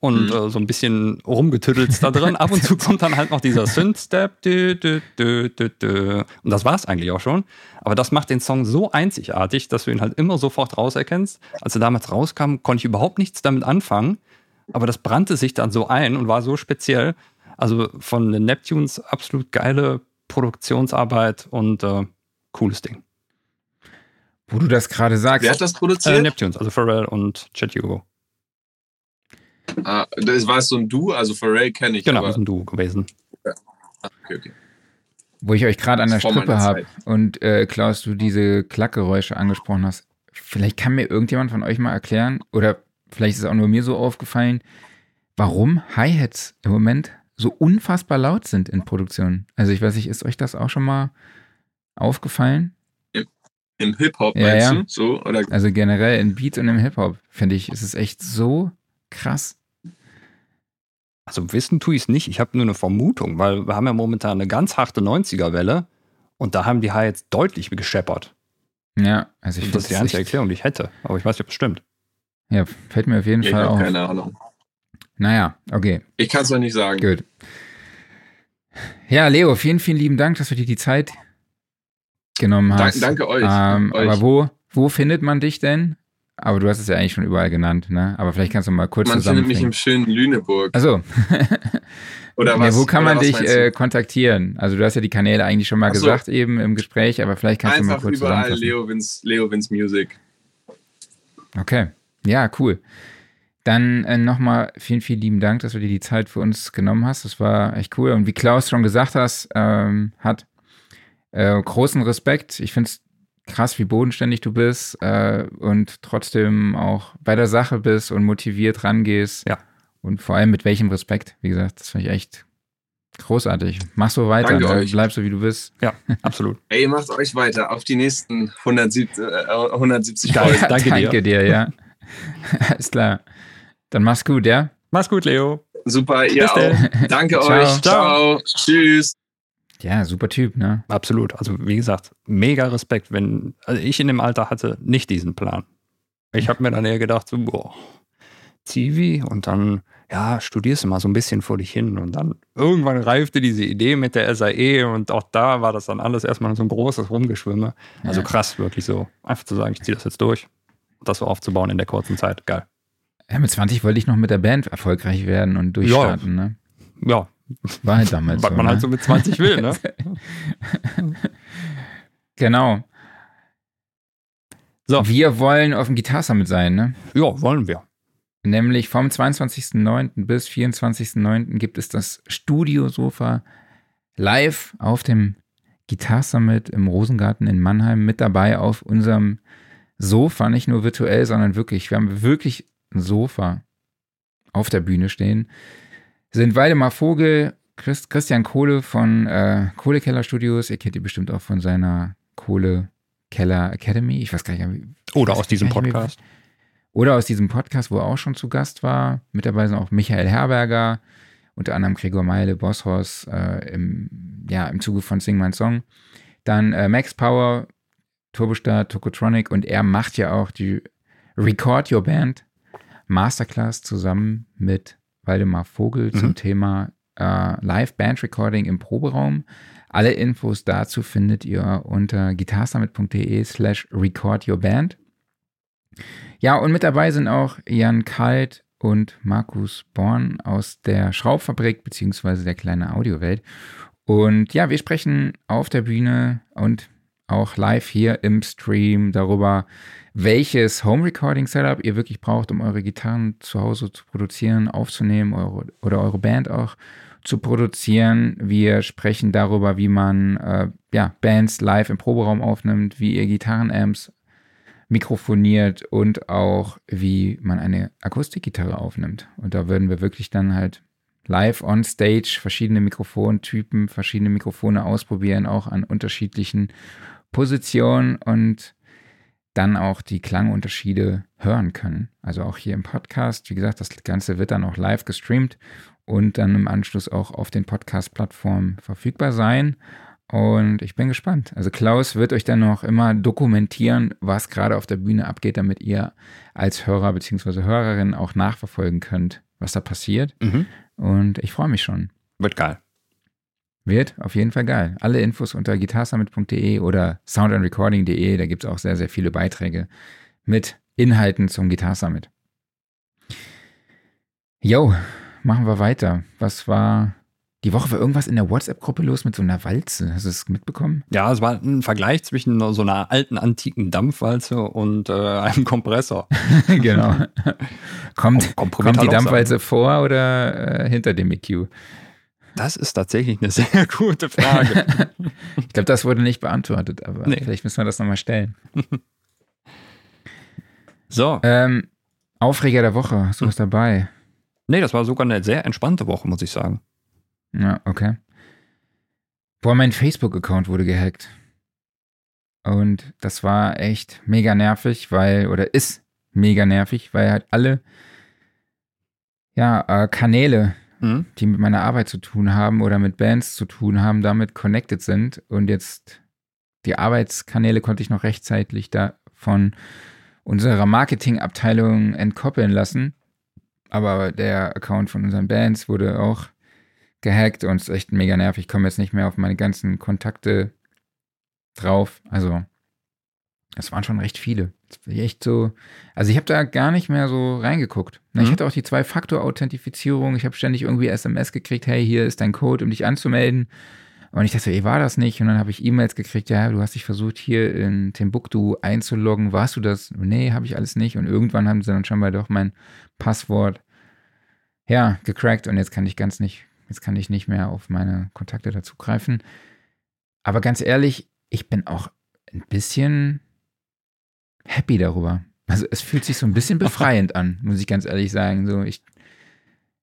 A: und äh, so ein bisschen rumgetüttelt da drin. Ab und zu kommt dann halt noch dieser Synth-Step. Und das war es eigentlich auch schon. Aber das macht den Song so einzigartig, dass du ihn halt immer sofort rauserkennst. Als er damals rauskam, konnte ich überhaupt nichts damit anfangen. Aber das brannte sich dann so ein und war so speziell. Also von den Neptunes absolut geile Produktionsarbeit und äh, cooles Ding.
B: Wo du das gerade sagst.
C: Wer hat das
A: Äh,
C: produziert?
A: Neptunes, also Pharrell und Chet Hugo.
C: ah, das war so ein Du, also Pharrell kenne ich.
A: Genau,
C: aber,
A: das ist ein Duo gewesen.
C: okay, okay.
B: wo ich euch gerade an der Strippe habe und äh, Klaus, du diese Klackgeräusche angesprochen hast. Vielleicht kann mir irgendjemand von euch mal erklären, oder vielleicht ist es auch nur mir so aufgefallen, warum Hi-Hats im Moment so unfassbar laut sind in Produktionen. Also ich weiß nicht, ist euch das auch schon mal aufgefallen?
C: Im Hip-Hop,
B: Ja,
C: meinst
B: ja.
C: du? So? Oder
B: Also generell in Beats und im Hip-Hop, finde ich, ist es echt so krass.
A: Also wissen tue ich es nicht. Ich habe nur eine Vermutung, weil wir haben ja momentan eine ganz harte 90er-Welle und da haben die Hi-Hats deutlich gescheppert.
B: Ja, also ich
A: Das
B: finde
A: ist die einzige Erklärung, die ich hätte. Aber ich weiß nicht, ob es stimmt.
B: Ja, fällt mir auf jeden
C: ich
B: Fall auf.
C: keine Ahnung.
B: Naja, okay.
C: Ich kann es doch nicht sagen.
B: Gut. Ja, Leo, vielen, vielen lieben Dank, dass du dir die Zeit genommen hast.
C: danke euch.
B: Ähm,
C: euch.
B: aber wo, wo findet man dich denn? Aber du hast es ja eigentlich schon überall genannt, ne? Aber vielleicht kannst du mal kurz
C: Man findet mich im schönen Lüneburg.
B: Also,
C: Oder was?
B: wo kann man dich äh, kontaktieren? Also du hast ja die Kanäle eigentlich schon mal
C: Ach so.
B: gesagt eben im Gespräch, aber vielleicht kannst du mal
C: Einfach
B: kurz
C: überall. Leo Wins, Leo Wins Music.
B: Okay. Ja, cool. Dann äh, nochmal vielen, vielen lieben Dank, dass du dir die Zeit für uns genommen hast. Das war echt cool. Und wie Klaus schon gesagt hast, ähm, hat äh, großen Respekt. Ich finde es krass, wie bodenständig du bist äh, und trotzdem auch bei der Sache bist und motiviert rangehst.
A: Ja.
B: Und vor allem mit welchem Respekt. Wie gesagt, das finde ich echt großartig. Mach so weiter.
C: Danke
B: Ne?
C: euch.
B: Bleib so, wie du bist.
A: Ja, absolut.
C: Ey, macht euch weiter auf die nächsten 170, äh, 170
A: Geil.
C: Folgen.
A: danke dir.
B: Danke dir, ja. Alles klar. Dann mach's gut, ja?
A: Mach's gut, Leo.
C: Super, ihr
A: Bis
C: auch.
A: denn.
C: Danke
B: Ciao.
C: euch. Ciao. Tschüss.
B: Ja, super Typ, ne?
A: Absolut. Also wie gesagt, mega Respekt, wenn also ich in dem Alter hatte nicht diesen Plan. Ich habe mir dann eher gedacht, so, boah, Zivi und dann, ja, studierst du mal so ein bisschen vor dich hin und dann irgendwann reifte diese Idee mit der SAE und auch da war das dann alles erstmal so ein großes Rumgeschwimme. Also
B: Ja.
A: krass, wirklich so. Einfach zu sagen, ich ziehe das jetzt durch. Das so aufzubauen in der kurzen Zeit. Geil.
B: Ja, mit 20 wollte ich noch mit der Band erfolgreich werden und durchstarten, ne?
A: Ja,
B: War halt damals
A: was
B: so,
A: man
B: ne?
A: halt so mit 20 will, ne?
B: Genau.
A: So.
B: Wir wollen auf dem Guitar Summit sein, ne?
A: Ja, wollen wir.
B: Nämlich vom 22.09. bis 24.09. gibt es das Studiosofa live auf dem Guitar Summit im Rosengarten in Mannheim mit dabei auf unserem Sofa, nicht nur virtuell, sondern wirklich. Wir haben wirklich ein Sofa auf der Bühne stehen. Sind Waldemar Vogel, Christ, Christian Kohle von äh, Kohlekeller Studios. Ihr kennt ihn bestimmt auch von seiner Kohlekeller Academy. Ich weiß gar nicht, wie-
A: Oder aus diesem
B: mehr,
A: Podcast.
B: oder aus diesem Podcast, wo er auch schon zu Gast war. Mit dabei sind auch Michael Herberger, unter anderem Gregor Meile, Bosshaus, äh, im, ja, im Zuge von Sing My Song. Dann äh, Max Power, Turbostar, Tokotronic und er macht ja auch die Record Your Band Masterclass zusammen mit Waldemar Vogel
A: Mhm.
B: zum Thema äh, Live Band Recording im Proberaum. Alle Infos dazu findet ihr unter guitarsummit.de slash record your band. Ja, und mit dabei sind auch Jan Kalt und Markus Born aus der Schraubfabrik beziehungsweise der kleine Audiowelt. Und ja, wir sprechen auf der Bühne und auch live hier im Stream darüber, welches Home Recording Setup ihr wirklich braucht, um eure Gitarren zu Hause zu produzieren, aufzunehmen eure, oder eure Band auch zu produzieren. Wir sprechen darüber, wie man äh, ja, Bands live im Proberaum aufnimmt, wie ihr Gitarrenamps mikrofoniert und auch, wie man eine Akustikgitarre aufnimmt. Und da würden wir wirklich dann halt live on stage verschiedene Mikrofontypen, verschiedene Mikrofone ausprobieren, auch an unterschiedlichen Positionen und dann auch die Klangunterschiede hören können. Also auch hier im Podcast. Wie gesagt, das Ganze wird dann auch live gestreamt und dann im Anschluss auch auf den Podcast-Plattformen verfügbar sein. Und ich bin gespannt. Also Klaus wird euch dann noch immer dokumentieren, was gerade auf der Bühne abgeht, damit ihr als Hörer bzw. Hörerin auch nachverfolgen könnt, was da passiert.
A: Mhm.
B: Und ich freue mich schon.
A: Wird geil.
B: Wird auf jeden Fall geil. Alle Infos unter guitarsummit.de oder soundandrecording.de. Da gibt es auch sehr, sehr viele Beiträge mit Inhalten zum Guitar Summit. Jo, machen wir weiter. Was war die Woche? War irgendwas in der WhatsApp-Gruppe los mit so einer Walze? Hast du es mitbekommen?
A: Ja, es war ein Vergleich zwischen so einer alten antiken Dampfwalze und äh, einem Kompressor.
B: genau. kommt,
A: Kom-
B: kommt die Dampfwalze vor oder äh, hinter dem EQ?
A: Das ist tatsächlich eine sehr gute Frage.
B: Ich glaube, das wurde nicht beantwortet, aber
A: Nee.
B: vielleicht müssen wir das nochmal stellen.
A: so,
B: Ähm, Aufreger der Woche, hast du was dabei?
A: nee, das war sogar eine sehr entspannte Woche, muss ich sagen.
B: Ja, okay. Boah, mein Facebook-Account wurde gehackt. Und das war echt mega nervig, weil, oder ist mega nervig, weil halt alle, ja, äh, Kanäle,
A: Mhm.
B: die mit meiner Arbeit zu tun haben oder mit Bands zu tun haben, damit connected sind. Und jetzt die Arbeitskanäle konnte ich noch rechtzeitig da von unserer Marketingabteilung entkoppeln lassen. Aber der Account von unseren Bands wurde auch gehackt und ist echt mega nervig. Ich komme jetzt nicht mehr auf meine ganzen Kontakte drauf. Also, das waren schon recht viele. Bin ich echt so. Also, ich habe da gar nicht mehr so reingeguckt. Na, Ich
A: Mhm.
B: hatte auch die Zwei-Faktor-Authentifizierung. Ich habe ständig irgendwie SMS gekriegt: hey, hier ist dein Code, um dich anzumelden. Und ich dachte, ey, war das nicht? Und dann habe ich E-Mails gekriegt, ja, du hast dich versucht, hier in Timbuktu einzuloggen. Warst du das? Nee, habe ich alles nicht. Und irgendwann haben sie dann schon mal doch mein Passwort, ja, gecrackt. Und jetzt kann ich ganz nicht, jetzt kann ich nicht mehr auf meine Kontakte dazugreifen. Aber ganz ehrlich, ich bin auch ein bisschen happy darüber. Also es fühlt sich so ein bisschen befreiend an, muss ich ganz ehrlich sagen. So, ich,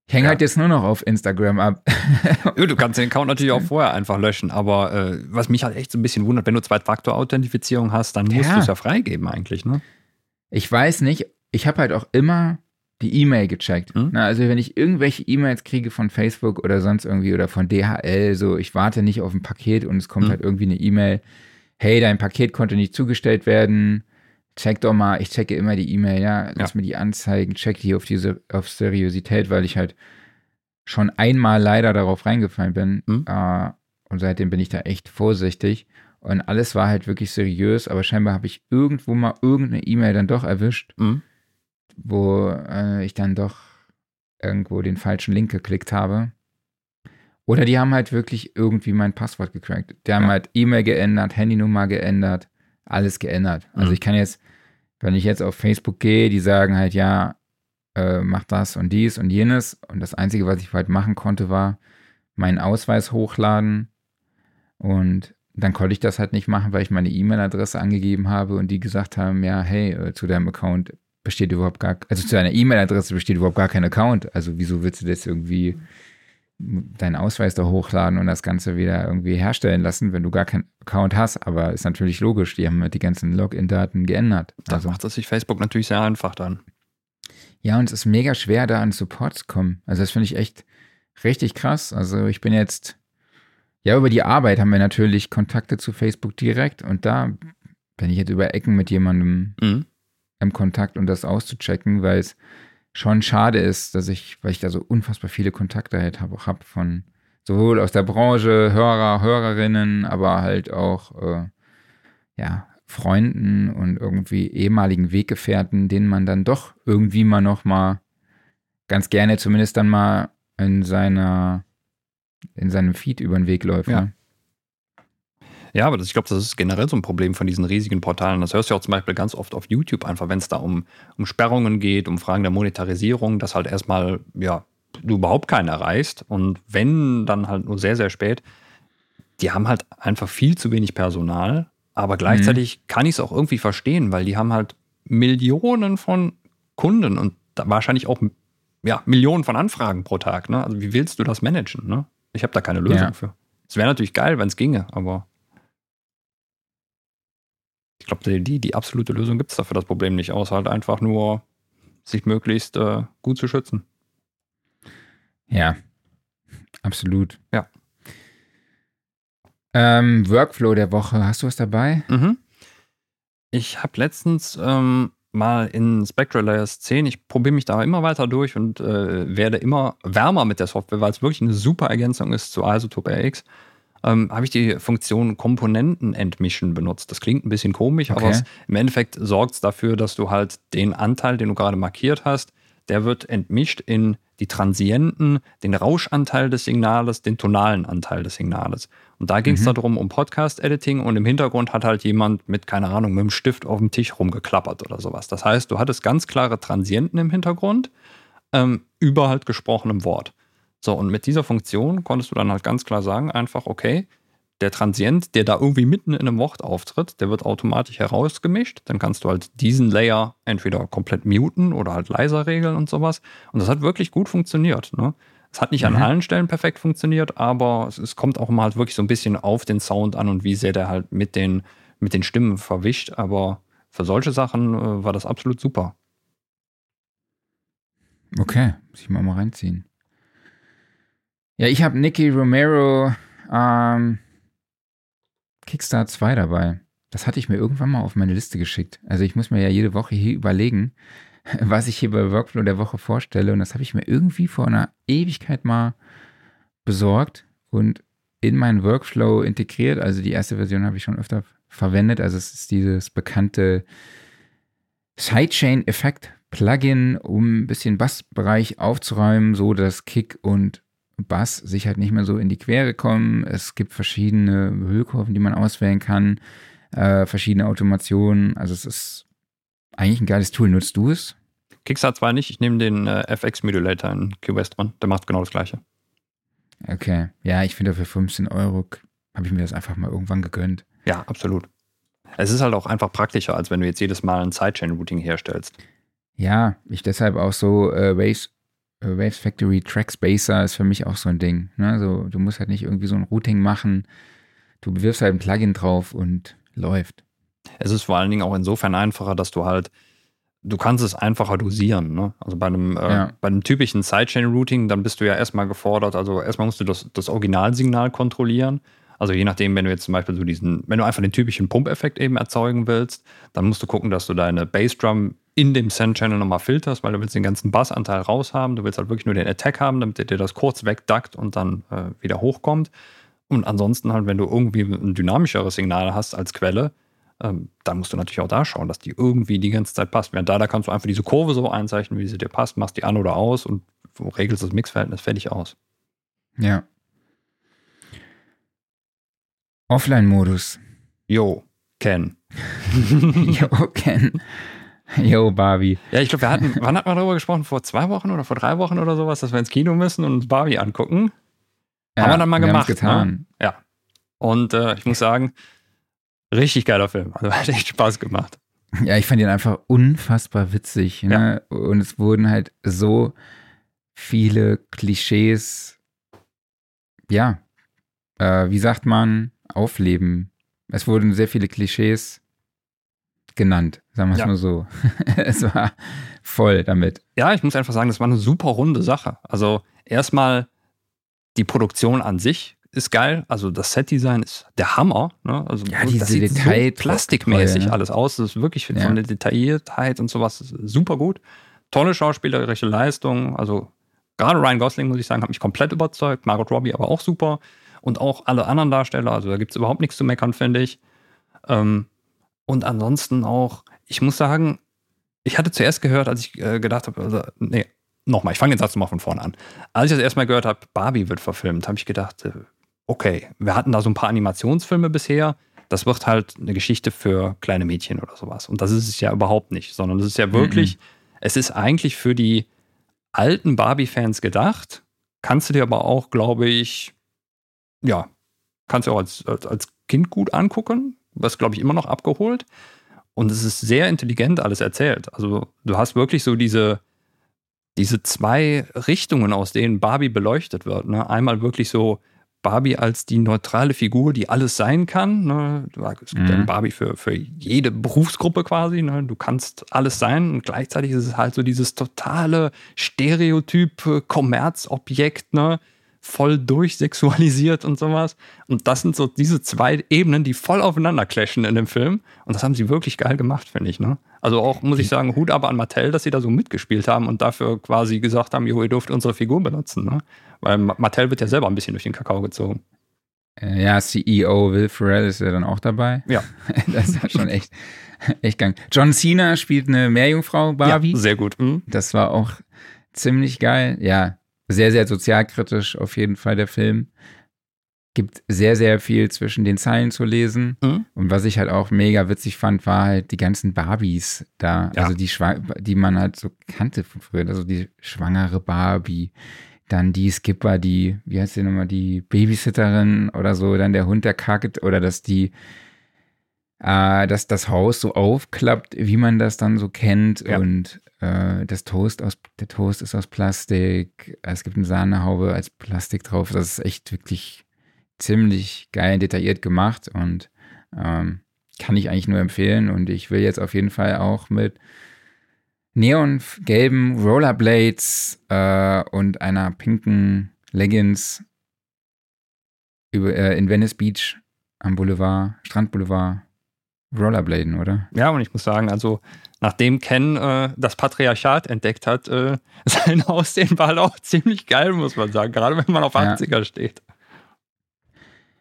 B: ich hänge
A: Ja.
B: halt jetzt nur noch auf Instagram ab.
A: Ja, du kannst den Account natürlich auch vorher einfach löschen, aber äh, was mich halt echt so ein bisschen wundert, wenn du Zwei-Faktor-Authentifizierung hast, dann musst
B: Ja.
A: du es ja freigeben eigentlich, ne?
B: Ich weiß nicht, ich habe halt auch immer die E-Mail gecheckt.
A: Mhm.
B: Na, also wenn ich irgendwelche E-Mails kriege von Facebook oder sonst irgendwie oder von DHL, so ich warte nicht auf ein Paket und es kommt
A: Mhm.
B: halt irgendwie eine E-Mail, hey, dein Paket konnte nicht zugestellt werden. Check doch mal, ich checke immer die E-Mail, ja, lass
A: Ja.
B: mir die anzeigen, check die auf diese auf Seriosität, weil ich halt schon einmal leider darauf reingefallen bin.
A: Mhm.
B: Äh, und seitdem bin ich da echt vorsichtig. Und alles war halt wirklich seriös, aber scheinbar habe ich irgendwo mal irgendeine E-Mail dann doch erwischt,
A: Mhm.
B: wo äh, ich dann doch irgendwo den falschen Link geklickt habe. Oder die haben halt wirklich irgendwie mein Passwort gecrackt. Die haben
A: Ja.
B: halt E-Mail geändert, Handynummer geändert, alles geändert. Also
A: Mhm.
B: ich kann jetzt, wenn ich jetzt auf Facebook gehe, die sagen halt, ja, äh, mach das und dies und jenes. Und das Einzige, was ich halt machen konnte, war meinen Ausweis hochladen. Und dann konnte ich das halt nicht machen, weil ich meine E-Mail-Adresse angegeben habe und die gesagt haben, ja, hey, äh, zu deinem Account besteht überhaupt gar, also zu deiner E-Mail-Adresse besteht überhaupt gar kein Account. Also wieso willst du das irgendwie deinen Ausweis da hochladen und das Ganze wieder irgendwie herstellen lassen, wenn du gar keinen Account hast? Aber ist natürlich logisch, die haben halt die ganzen Login-Daten geändert.
A: Da
B: Also,
A: macht es sich Facebook natürlich sehr einfach dann.
B: ja, und es ist mega schwer, da an Support zu kommen. Also das finde ich echt richtig krass. Also ich bin jetzt, ja, über die Arbeit haben wir natürlich Kontakte zu Facebook direkt und da bin ich jetzt über Ecken mit jemandem
A: Mhm.
B: im Kontakt, um das auszuchecken, weil es schon schade ist, dass ich, weil ich da so unfassbar viele Kontakte halt habe, hab von sowohl aus der Branche, Hörer, Hörerinnen, aber halt auch äh, ja, Freunden und irgendwie ehemaligen Weggefährten, denen man dann doch irgendwie mal noch mal ganz gerne zumindest dann mal in seiner in seinem Feed über den Weg läuft.
A: Ja.
B: Ne?
A: Ja, aber das, ich glaube, das ist generell so ein Problem von diesen riesigen Portalen. Das hörst du ja auch zum Beispiel ganz oft auf YouTube einfach, wenn es da um, um Sperrungen geht, um Fragen der Monetarisierung, dass halt erstmal, ja, du überhaupt keinen erreichst. Und wenn, dann halt nur sehr, sehr spät. Die haben halt einfach viel zu wenig Personal, aber gleichzeitig kann ich es auch irgendwie verstehen, weil die haben halt Millionen von Kunden und wahrscheinlich auch ja, Millionen von Anfragen pro Tag. Ne? Also wie willst du das managen? Ne? Ich habe da keine Lösung
B: Ja.
A: für. Es wäre natürlich geil, wenn es ginge, aber ich glaube, die, die, absolute Lösung gibt es dafür das Problem nicht, außer halt einfach nur sich möglichst äh, gut zu schützen.
B: Ja, absolut.
A: Ja.
B: Ähm, Workflow der Woche, hast du was dabei?
A: Mhm. Ich habe letztens ähm, mal in Spectral Layers 10. Ich probiere mich da immer weiter durch und äh, werde immer wärmer mit der Software, weil es wirklich eine super Ergänzung ist zu Isotope RX. Ähm, habe ich die Funktion Komponenten entmischen benutzt. Das klingt ein bisschen komisch, okay. aber es, im Endeffekt sorgt es dafür, dass du halt den Anteil, den du gerade markiert hast, der wird entmischt in die Transienten, den Rauschanteil des Signales, den tonalen Anteil des Signales. Und da ging es mhm. darum, um Podcast-Editing und im Hintergrund hat halt jemand mit, keine Ahnung, mit dem Stift auf dem Tisch rumgeklappert oder sowas. Das heißt, du hattest ganz klare Transienten im Hintergrund ähm, über halt gesprochenem Wort. So, und mit dieser Funktion konntest du dann halt ganz klar sagen, einfach, okay, der Transient, der da irgendwie mitten in einem Wort auftritt, der wird automatisch herausgemischt. Dann kannst du halt diesen Layer entweder komplett muten oder halt leiser regeln und sowas. Und das hat wirklich gut funktioniert. Ne? Es hat nicht mhm. an allen Stellen perfekt funktioniert, aber es, es, kommt auch mal halt wirklich so ein bisschen auf den Sound an und wie sehr der halt mit den, mit den Stimmen verwischt. Aber für solche Sachen äh, war das absolut super.
B: Okay, muss ich mal mal reinziehen. Ja, ich habe Nicky Romero ähm, Kickstart 2 dabei. Das hatte ich mir irgendwann mal auf meine Liste geschickt. Also ich muss mir ja jede Woche hier überlegen, was ich hier bei Workflow der Woche vorstelle. Und das habe ich mir irgendwie vor einer Ewigkeit mal besorgt und in meinen Workflow integriert. Also die erste Version habe ich schon öfter verwendet. Also es ist dieses bekannte Sidechain-Effekt-Plugin, um ein bisschen Bassbereich aufzuräumen, so dass Kick und Bass sich halt nicht mehr so in die Quere kommen. Es gibt verschiedene Höhekurven, die man auswählen kann, äh, verschiedene Automationen. Also es ist eigentlich ein geiles Tool. Nutzt du es?
A: Kickstarter zwar nicht, ich nehme den äh, FX-Modulator in QWest dran. Der macht genau das gleiche.
B: Okay. Ja, ich finde für 15 Euro habe ich mir das einfach mal irgendwann gegönnt.
A: Ja, absolut. Es ist halt auch einfach praktischer, als wenn du jetzt jedes Mal ein Sidechain-Routing herstellst.
B: Ja, ich deshalb auch so äh, Waves Waves Factory Track Spacer ist für mich auch so ein Ding. Ne? So, du musst halt nicht irgendwie so ein Routing machen. Du bewirfst halt ein Plugin drauf und läuft.
A: Es ist vor allen Dingen auch insofern einfacher, dass du halt, du kannst es einfacher dosieren. Ne? Also bei einem, äh, ja. bei einem typischen Sidechain-Routing, dann bist du ja erstmal gefordert, also erstmal musst du das, das Originalsignal kontrollieren. Also je nachdem, wenn du jetzt zum Beispiel so diesen, wenn du einfach den typischen Pumpeffekt eben erzeugen willst, dann musst du gucken, dass du deine Bassdrum in dem Send-Channel nochmal filterst, weil du willst den ganzen Bassanteil raushaben. Du willst halt wirklich nur den Attack haben, damit dir das kurz wegduckt und dann äh, wieder hochkommt. Und ansonsten halt, wenn du irgendwie ein dynamischeres Signal hast als Quelle, ähm, dann musst du natürlich auch da schauen, dass die irgendwie die ganze Zeit passt. Während da, da kannst du einfach diese Kurve so einzeichnen, wie sie dir passt, machst die an oder aus und regelst das Mixverhältnis fertig aus.
B: Ja. Offline-Modus.
A: Jo, Ken.
B: jo, Ken. Yo, Barbie.
A: Ja, ich glaube, wir hatten, wann hat man darüber gesprochen? Vor zwei Wochen oder vor drei Wochen oder sowas, dass wir ins Kino müssen und uns Barbie angucken. Ja, Haben wir dann mal wir gemacht. Ne? Getan. Ne? Ja. Und äh, ich muss sagen, richtig geiler Film. Also hat echt Spaß gemacht.
B: Ja, ich fand ihn einfach unfassbar witzig. Ne? Ja. Und es wurden halt so viele Klischees, ja, äh, wie sagt man, aufleben. Es wurden sehr viele Klischees genannt, sagen wir es ja. mal so. es war voll damit.
A: Ja, ich muss einfach sagen, das war eine super runde Sache. Also erstmal die Produktion an sich ist geil. Also das Setdesign ist der Hammer. Ne? Also
B: ja, diese das sieht Detail
A: so plastikmäßig ne? alles aus. Das ist wirklich ja. von der Detailliertheit und sowas super gut. Tolle schauspielerische Leistung. Also gerade Ryan Gosling, muss ich sagen, hat mich komplett überzeugt. Margot Robbie aber auch super. Und auch alle anderen Darsteller. Also da gibt es überhaupt nichts zu meckern, finde ich. Ähm, und ansonsten auch, ich muss sagen, ich hatte zuerst gehört, als ich äh, gedacht habe, also, nee, nochmal, ich fange den Satz nochmal von vorne an. Als ich das erstmal gehört habe, Barbie wird verfilmt, habe ich gedacht, äh, okay, wir hatten da so ein paar Animationsfilme bisher. Das wird halt eine Geschichte für kleine Mädchen oder sowas. Und das ist es ja überhaupt nicht, sondern es ist ja wirklich, mhm. es ist eigentlich für die alten Barbie-Fans gedacht. Kannst du dir aber auch, glaube ich, ja, kannst du auch als, als, als Kind gut angucken was glaube ich immer noch abgeholt. Und es ist sehr intelligent alles erzählt. Also du hast wirklich so diese, diese zwei Richtungen, aus denen Barbie beleuchtet wird. Ne? Einmal wirklich so Barbie als die neutrale Figur, die alles sein kann. Ne? Es gibt mhm. ja Barbie für, für jede Berufsgruppe quasi. Ne? Du kannst alles sein und gleichzeitig ist es halt so dieses totale Stereotyp Kommerzobjekt, ne? Voll durchsexualisiert und sowas. Und das sind so diese zwei Ebenen, die voll aufeinander clashen in dem Film. Und das haben sie wirklich geil gemacht, finde ich. Ne? Also auch, muss ich sagen, Hut aber an Mattel, dass sie da so mitgespielt haben und dafür quasi gesagt haben, jo, ihr dürft unsere Figur benutzen. Ne? Weil Mattel wird ja selber ein bisschen durch den Kakao gezogen.
B: Äh, ja, CEO Will Ferrell ist ja dann auch dabei.
A: Ja.
B: das ist ja schon echt, echt gang. John Cena spielt eine Meerjungfrau, Barbie.
A: Ja, sehr gut. Mhm.
B: Das war auch ziemlich geil. Ja, sehr, sehr sozialkritisch auf jeden Fall der Film. Gibt sehr, sehr viel zwischen den Zeilen zu lesen.
A: Mhm.
B: Und was ich halt auch mega witzig fand, war halt die ganzen Barbies da.
A: Ja.
B: Also die, die man halt so kannte von früher. Also die schwangere Barbie, dann die Skipper, die, wie heißt die nochmal, die Babysitterin oder so, dann der Hund, der kackt, oder dass die, äh, dass das Haus so aufklappt, wie man das dann so kennt.
A: Ja.
B: und äh, das Toast aus, der Toast ist aus Plastik, es gibt eine Sahnehaube als Plastik drauf, das ist echt wirklich ziemlich geil detailliert gemacht und ähm, kann ich eigentlich nur empfehlen. Und ich will jetzt auf jeden Fall auch mit neongelben Rollerblades äh, und einer pinken Leggings über, äh, in Venice Beach am Boulevard, Strandboulevard, Rollerbladen, oder?
A: Ja, und ich muss sagen, also nachdem Ken äh, das Patriarchat entdeckt hat, äh, sein Aussehen war auch ziemlich geil, muss man sagen, gerade wenn man auf
B: Ja.
A: 80er steht.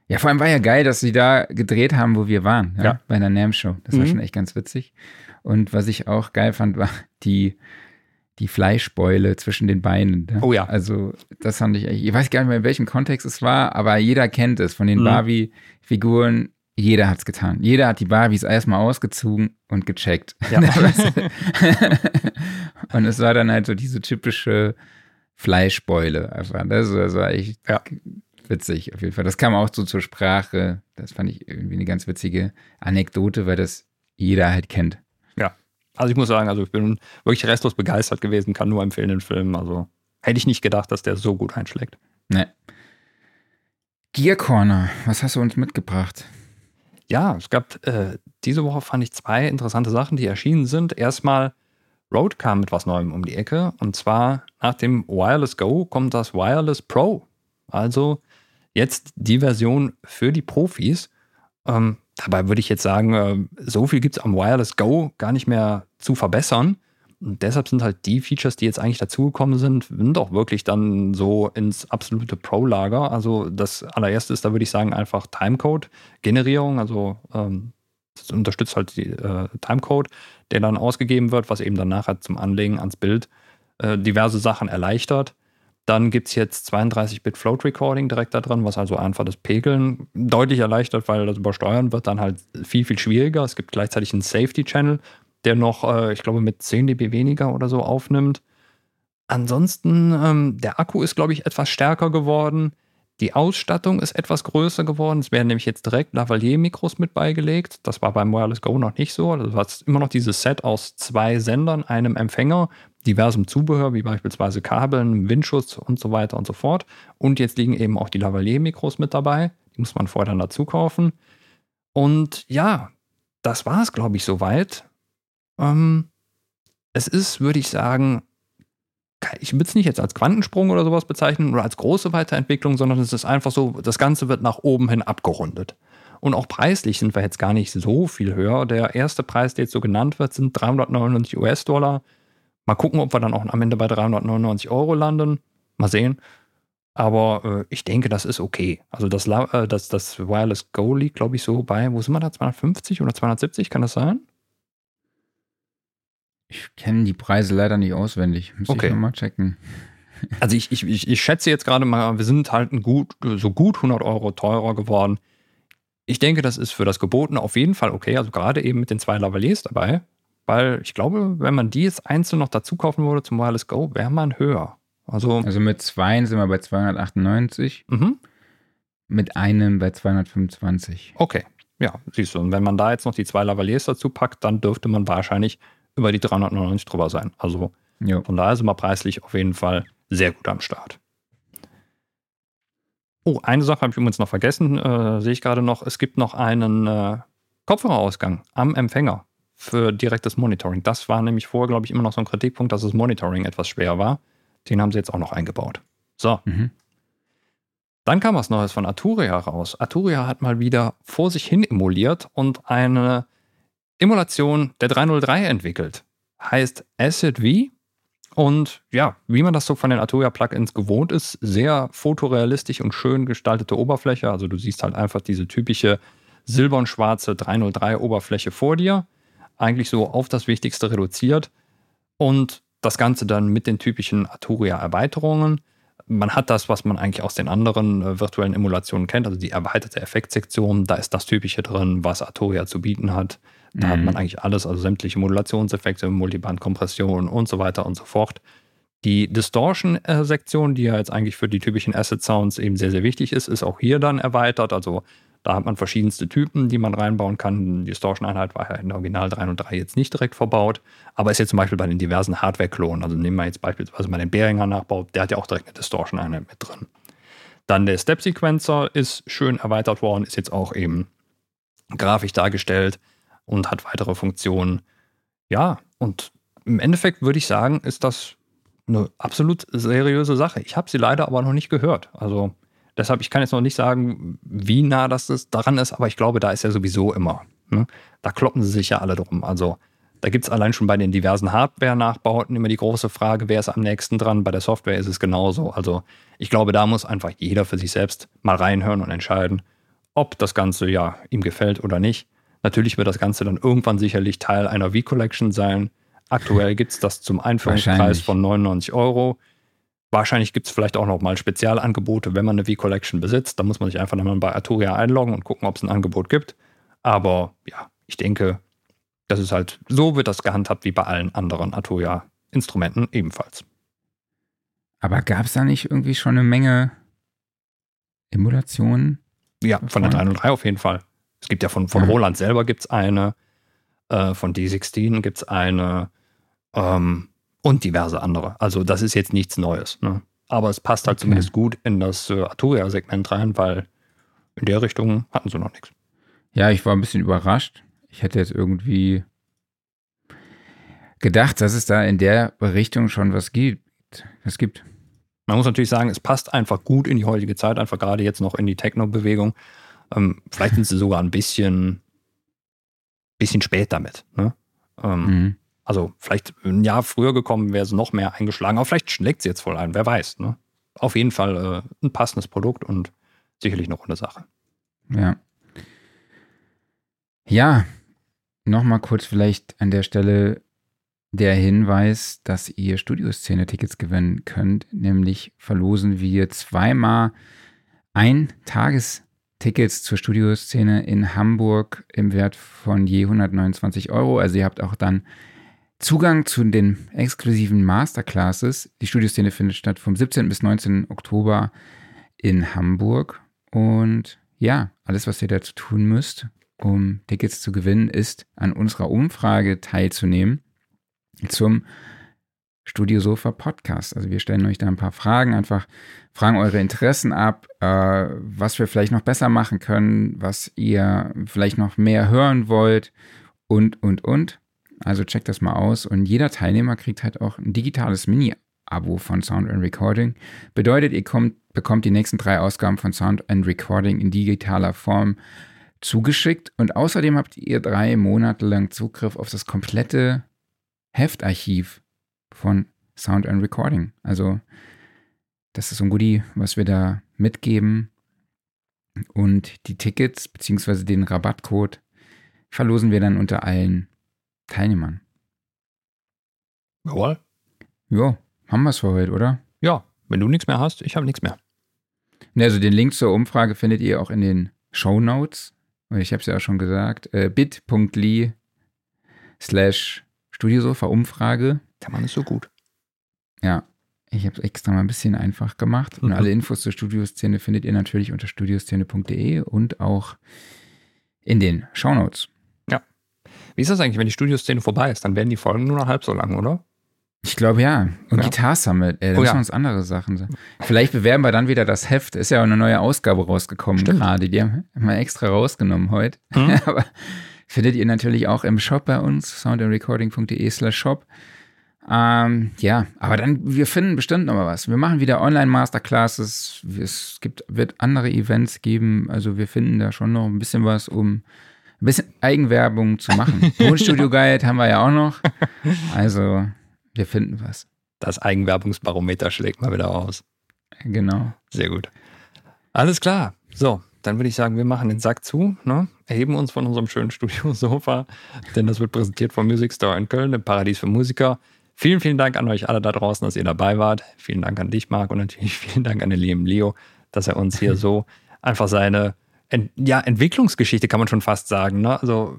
B: Ja, vor allem war ja geil, dass sie da gedreht haben, wo wir waren, ja,
A: Ja.
B: bei einer NAM-Show. Das war
A: Mhm.
B: schon echt ganz witzig. Und was ich auch geil fand, war die, die Fleischbeule zwischen den Beinen. ne?
A: Oh ja.
B: Also, das fand ich echt, ich weiß gar nicht mehr, in welchem Kontext es war, aber jeder kennt es von den
A: Mhm.
B: Barbie-Figuren. Jeder hat's getan. Jeder hat die Barbies erstmal ausgezogen und gecheckt.
A: Ja.
B: und es war dann halt so diese typische Fleischbeule einfach. Das, das war echt
A: Ja.
B: witzig auf jeden Fall. Das kam auch so zur Sprache. Das fand ich irgendwie eine ganz witzige Anekdote, weil das jeder halt kennt.
A: Also ich muss sagen, also ich bin wirklich restlos begeistert gewesen, kann nur empfehlen den Film. Also hätte ich nicht gedacht, dass der so gut einschlägt.
B: Ne. Gear Corner, was hast du uns mitgebracht?
A: Ja, es gab äh, diese Woche fand ich zwei interessante Sachen, die erschienen sind. Erstmal Rode kam mit was Neuem um die Ecke und zwar nach dem Wireless Go kommt das Wireless Pro. Also jetzt die Version für die Profis. Ähm, dabei würde ich jetzt sagen, äh, so viel gibt es am Wireless Go gar nicht mehr zu verbessern. Und deshalb sind halt die Features, die jetzt eigentlich dazugekommen sind, sind auch wirklich dann so ins absolute Pro-Lager. Also das allererste ist, da würde ich sagen, einfach Timecode-Generierung. Also ähm, das unterstützt halt die äh, Timecode, der dann ausgegeben wird, was eben dann nachher zum Anlegen ans Bild äh, diverse Sachen erleichtert. Dann gibt es jetzt 32-Bit Float Recording direkt da drin, was also einfach das Pegeln deutlich erleichtert, weil das Übersteuern wird dann halt viel, viel schwieriger. Es gibt gleichzeitig einen Safety Channel, der noch, äh, ich glaube, mit 10 dB weniger oder so aufnimmt. Ansonsten, ähm, der Akku ist, glaube ich, etwas stärker geworden. Die Ausstattung ist etwas größer geworden. Es werden nämlich jetzt direkt Lavalier-Mikros mit beigelegt. Das war beim Wireless Go noch nicht so. Also du hast immer noch dieses Set aus zwei Sendern, einem Empfänger, diversem Zubehör, wie beispielsweise Kabeln, Windschutz und so weiter und so fort. Und jetzt liegen eben auch die Lavalier-Mikros mit dabei. Die muss man vorher dann dazu kaufen. Und ja, das war es, glaube ich, soweit. Ähm, es ist, würde ich sagen, ich würde es nicht jetzt als Quantensprung oder sowas bezeichnen oder als große Weiterentwicklung, sondern es ist einfach so, das Ganze wird nach oben hin abgerundet. Und auch preislich sind wir jetzt gar nicht so viel höher. Der erste Preis, der jetzt so genannt wird, sind 399 US-Dollar. Mal gucken, ob wir dann auch am Ende bei 399 Euro landen. Mal sehen. Aber äh, ich denke, das ist okay. Also das, äh, das, das Wireless Go liegt, glaube ich, so bei, wo sind wir da? 250 oder 270? Kann das sein?
B: Ich kenne die Preise leider nicht auswendig. Muss
A: Okay.
B: ich nochmal checken.
A: Also ich, ich, ich, ich schätze jetzt gerade mal, wir sind halt ein gut, so gut 100 Euro teurer geworden. Ich denke, das ist für das Gebotene auf jeden Fall okay. Also gerade eben mit den zwei Lavaliers dabei. Weil ich glaube, wenn man die jetzt einzeln noch dazu kaufen würde zum Wireless Go, wäre man höher. Also,
B: Also mit zwei sind wir bei 298,
A: mhm,
B: mit einem bei 225.
A: okay. Ja, siehst du. Und wenn man da jetzt noch die zwei Lavaliers dazu packt, dann dürfte man wahrscheinlich über die 399 drüber sein. Also
B: Jo.
A: Von daher sind wir preislich auf jeden Fall sehr gut am Start. Oh, eine Sache habe ich übrigens noch vergessen, äh, sehe ich gerade noch. Es gibt noch einen äh, Kopfhörerausgang am Empfänger für direktes Monitoring. Das war nämlich vorher, glaube ich, immer noch so ein Kritikpunkt, dass das Monitoring etwas schwer war. Den haben sie jetzt auch noch eingebaut. So,
B: Mhm.
A: Dann kam was Neues von Arturia raus. Arturia hat mal wieder vor sich hin emuliert und eine Emulation der 303 entwickelt. Heißt Acid V. Und ja, wie man das so von den Arturia-Plugins gewohnt ist, sehr fotorealistisch und schön gestaltete Oberfläche. Also du siehst halt einfach diese typische silbern-schwarze 303-Oberfläche vor dir. Eigentlich so auf das Wichtigste reduziert. Und das Ganze dann mit den typischen Arturia-Erweiterungen man hat das, was man eigentlich aus den anderen äh, virtuellen Emulationen kennt, also die erweiterte Effektsektion, da ist das Typische drin, was Arturia zu bieten hat. Da mhm. hat man eigentlich alles, also sämtliche Modulationseffekte, Multiband-Kompression und so weiter und so fort. Die Distortion-Sektion, die ja jetzt eigentlich für die typischen Asset-Sounds eben sehr, sehr wichtig ist, ist auch hier dann erweitert. Also da hat man verschiedenste Typen, die man reinbauen kann. Die Distortion-Einheit war ja in Original 3 und 3 jetzt nicht direkt verbaut, aber ist jetzt zum Beispiel bei den diversen Hardware-Klonen. Also nehmen wir jetzt beispielsweise mal den Behringer Nachbau, der hat ja auch direkt eine Distortion-Einheit mit drin. Dann der Step-Sequencer ist schön erweitert worden, ist jetzt auch eben grafisch dargestellt und hat weitere Funktionen. Ja, und im Endeffekt würde ich sagen, ist das eine absolut seriöse Sache. Ich habe sie leider aber noch nicht gehört. Also Deshalb, ich kann jetzt noch nicht sagen, wie nah das ist, daran ist, aber ich glaube, da ist ja sowieso immer. Ne? Da kloppen sie sich ja alle drum. Also da gibt es allein schon bei den diversen Hardware-Nachbauten immer die große Frage, wer ist am nächsten dran. Bei der Software ist es genauso. Also ich glaube, da muss einfach jeder für sich selbst mal reinhören und entscheiden, ob das Ganze ja ihm gefällt oder nicht. Natürlich wird das Ganze dann irgendwann sicherlich Teil einer V-Collection sein. Aktuell gibt es das zum Einführungspreis von 99 Euro. Wahrscheinlich gibt es vielleicht auch noch mal Spezialangebote, wenn man eine V-Collection besitzt. Da muss man sich einfach nochmal bei Arturia einloggen und gucken, ob es ein Angebot gibt. Aber ja, ich denke, das ist halt, so wird das gehandhabt wie bei allen anderen Arturia-Instrumenten ebenfalls.
B: Aber gab es da nicht irgendwie schon eine Menge Emulationen?
A: Ja, von der 303 auf jeden Fall. Es gibt ja von, von ja. Roland selber gibt es eine, äh, von D16 gibt es eine, ähm, und diverse andere. Also das ist jetzt nichts Neues. Ne? Aber es passt halt okay. zumindest gut in das äh, Arturia-Segment rein, weil in der Richtung hatten sie noch nichts.
B: Ja, ich war ein bisschen überrascht. Ich hätte jetzt irgendwie gedacht, dass es da in der Richtung schon was gibt. Es gibt.
A: Man muss natürlich sagen, es passt einfach gut in die heutige Zeit, einfach gerade jetzt noch in die Techno-Bewegung. Ähm, vielleicht sind sie sogar ein bisschen, bisschen spät damit. Ne? Ähm, mhm. Also vielleicht ein Jahr früher gekommen, wäre sie noch mehr eingeschlagen, aber vielleicht schlägt sie jetzt voll ein, wer weiß. Ne? Auf jeden Fall äh, ein passendes Produkt und sicherlich noch eine Sache.
B: Ja. Ja, nochmal kurz vielleicht an der Stelle der Hinweis, dass ihr Studioszene-Tickets gewinnen könnt. Nämlich verlosen wir zweimal ein Tagestickets zur Studioszene in Hamburg im Wert von je 129 Euro. Also ihr habt auch dann Zugang zu den exklusiven Masterclasses. Die Studioszene findet statt vom 17. bis 19. Oktober in Hamburg. Und ja, alles, was ihr dazu tun müsst, um Tickets zu gewinnen, ist an unserer Umfrage teilzunehmen zum Studio Sofa Podcast. Also wir stellen euch da ein paar Fragen, einfach fragen eure Interessen ab, äh, was wir vielleicht noch besser machen können, was ihr vielleicht noch mehr hören wollt und, und, und. Also checkt das mal aus. Und jeder Teilnehmer kriegt halt auch ein digitales Mini-Abo von Sound and Recording. Bedeutet, ihr kommt, bekommt die nächsten drei Ausgaben von Sound and Recording in digitaler Form zugeschickt. Und außerdem habt ihr drei Monate lang Zugriff auf das komplette Heftarchiv von Sound and Recording. Also, das ist so ein Goodie, was wir da mitgeben. Und die Tickets bzw. den Rabattcode verlosen wir dann unter allen Teilnehmern.
A: Jawohl.
B: Ja, haben wir es für heute, oder?
A: Ja, wenn du nichts mehr hast, ich habe nichts mehr.
B: Ne, also den Link zur Umfrage findet ihr auch in den Show Notes. Ich habe es ja auch schon gesagt. Äh, bit.ly slash Studiosofa Umfrage.
A: Der Mann ist so gut.
B: Ja, ich habe es extra mal ein bisschen einfach gemacht. Und mhm. alle Infos zur Studioszene findet ihr natürlich unter studioszene.de und auch in den Show Notes.
A: Wie ist das eigentlich, wenn die Studioszene vorbei ist? Dann werden die Folgen nur noch halb so lang, oder?
B: Ich glaube ja. Und ja. Guitar Summit, ey, da oh, müssen ja. uns andere Sachen sagen. Vielleicht bewerben wir dann wieder das Heft. Ist ja auch eine neue Ausgabe rausgekommen gerade. Die haben wir extra rausgenommen heute. Mhm. Aber findet ihr natürlich auch im Shop bei uns, soundandrecording.de slash shop. Ähm, ja, aber dann, wir finden bestimmt noch mal was. Wir machen wieder Online-Masterclasses. Es gibt, wird andere Events geben. Also wir finden da schon noch ein bisschen was, um ein bisschen Eigenwerbung zu machen. Tonstudio Guide haben wir ja auch noch. Also wir finden was.
A: Das Eigenwerbungsbarometer schlägt mal wieder aus.
B: Genau.
A: Sehr gut. Alles klar. So, dann würde ich sagen, wir machen den Sack zu, ne? erheben uns von unserem schönen Studiosofa, denn das wird präsentiert vom Music Store in Köln, dem Paradies für Musiker. Vielen, vielen Dank an euch alle da draußen, dass ihr dabei wart. Vielen Dank an dich, Marc, und natürlich vielen Dank an den lieben Leo, dass er uns hier so einfach seine Ent ja, Entwicklungsgeschichte, kann man schon fast sagen, ne? also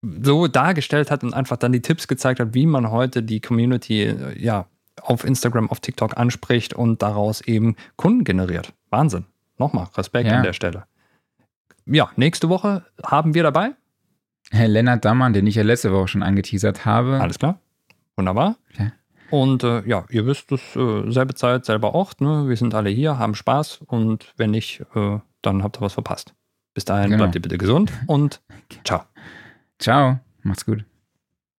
A: so dargestellt hat und einfach dann die Tipps gezeigt hat, wie man heute die Community äh, ja, auf Instagram, auf TikTok anspricht und daraus eben Kunden generiert. Wahnsinn. Nochmal Respekt ja. an der Stelle. Ja, nächste Woche haben wir dabei
B: Herr Lennart Dammann, den ich ja letzte Woche schon angeteasert habe.
A: Alles klar. Wunderbar. Ja. Und äh, ja, ihr wisst es, äh, selbe Zeit, selber Ort. Ne? Wir sind alle hier, haben Spaß und wenn nicht, äh, dann habt ihr was verpasst. Bis dahin genau. bleibt ihr bitte gesund und ciao.
B: Ciao, macht's gut.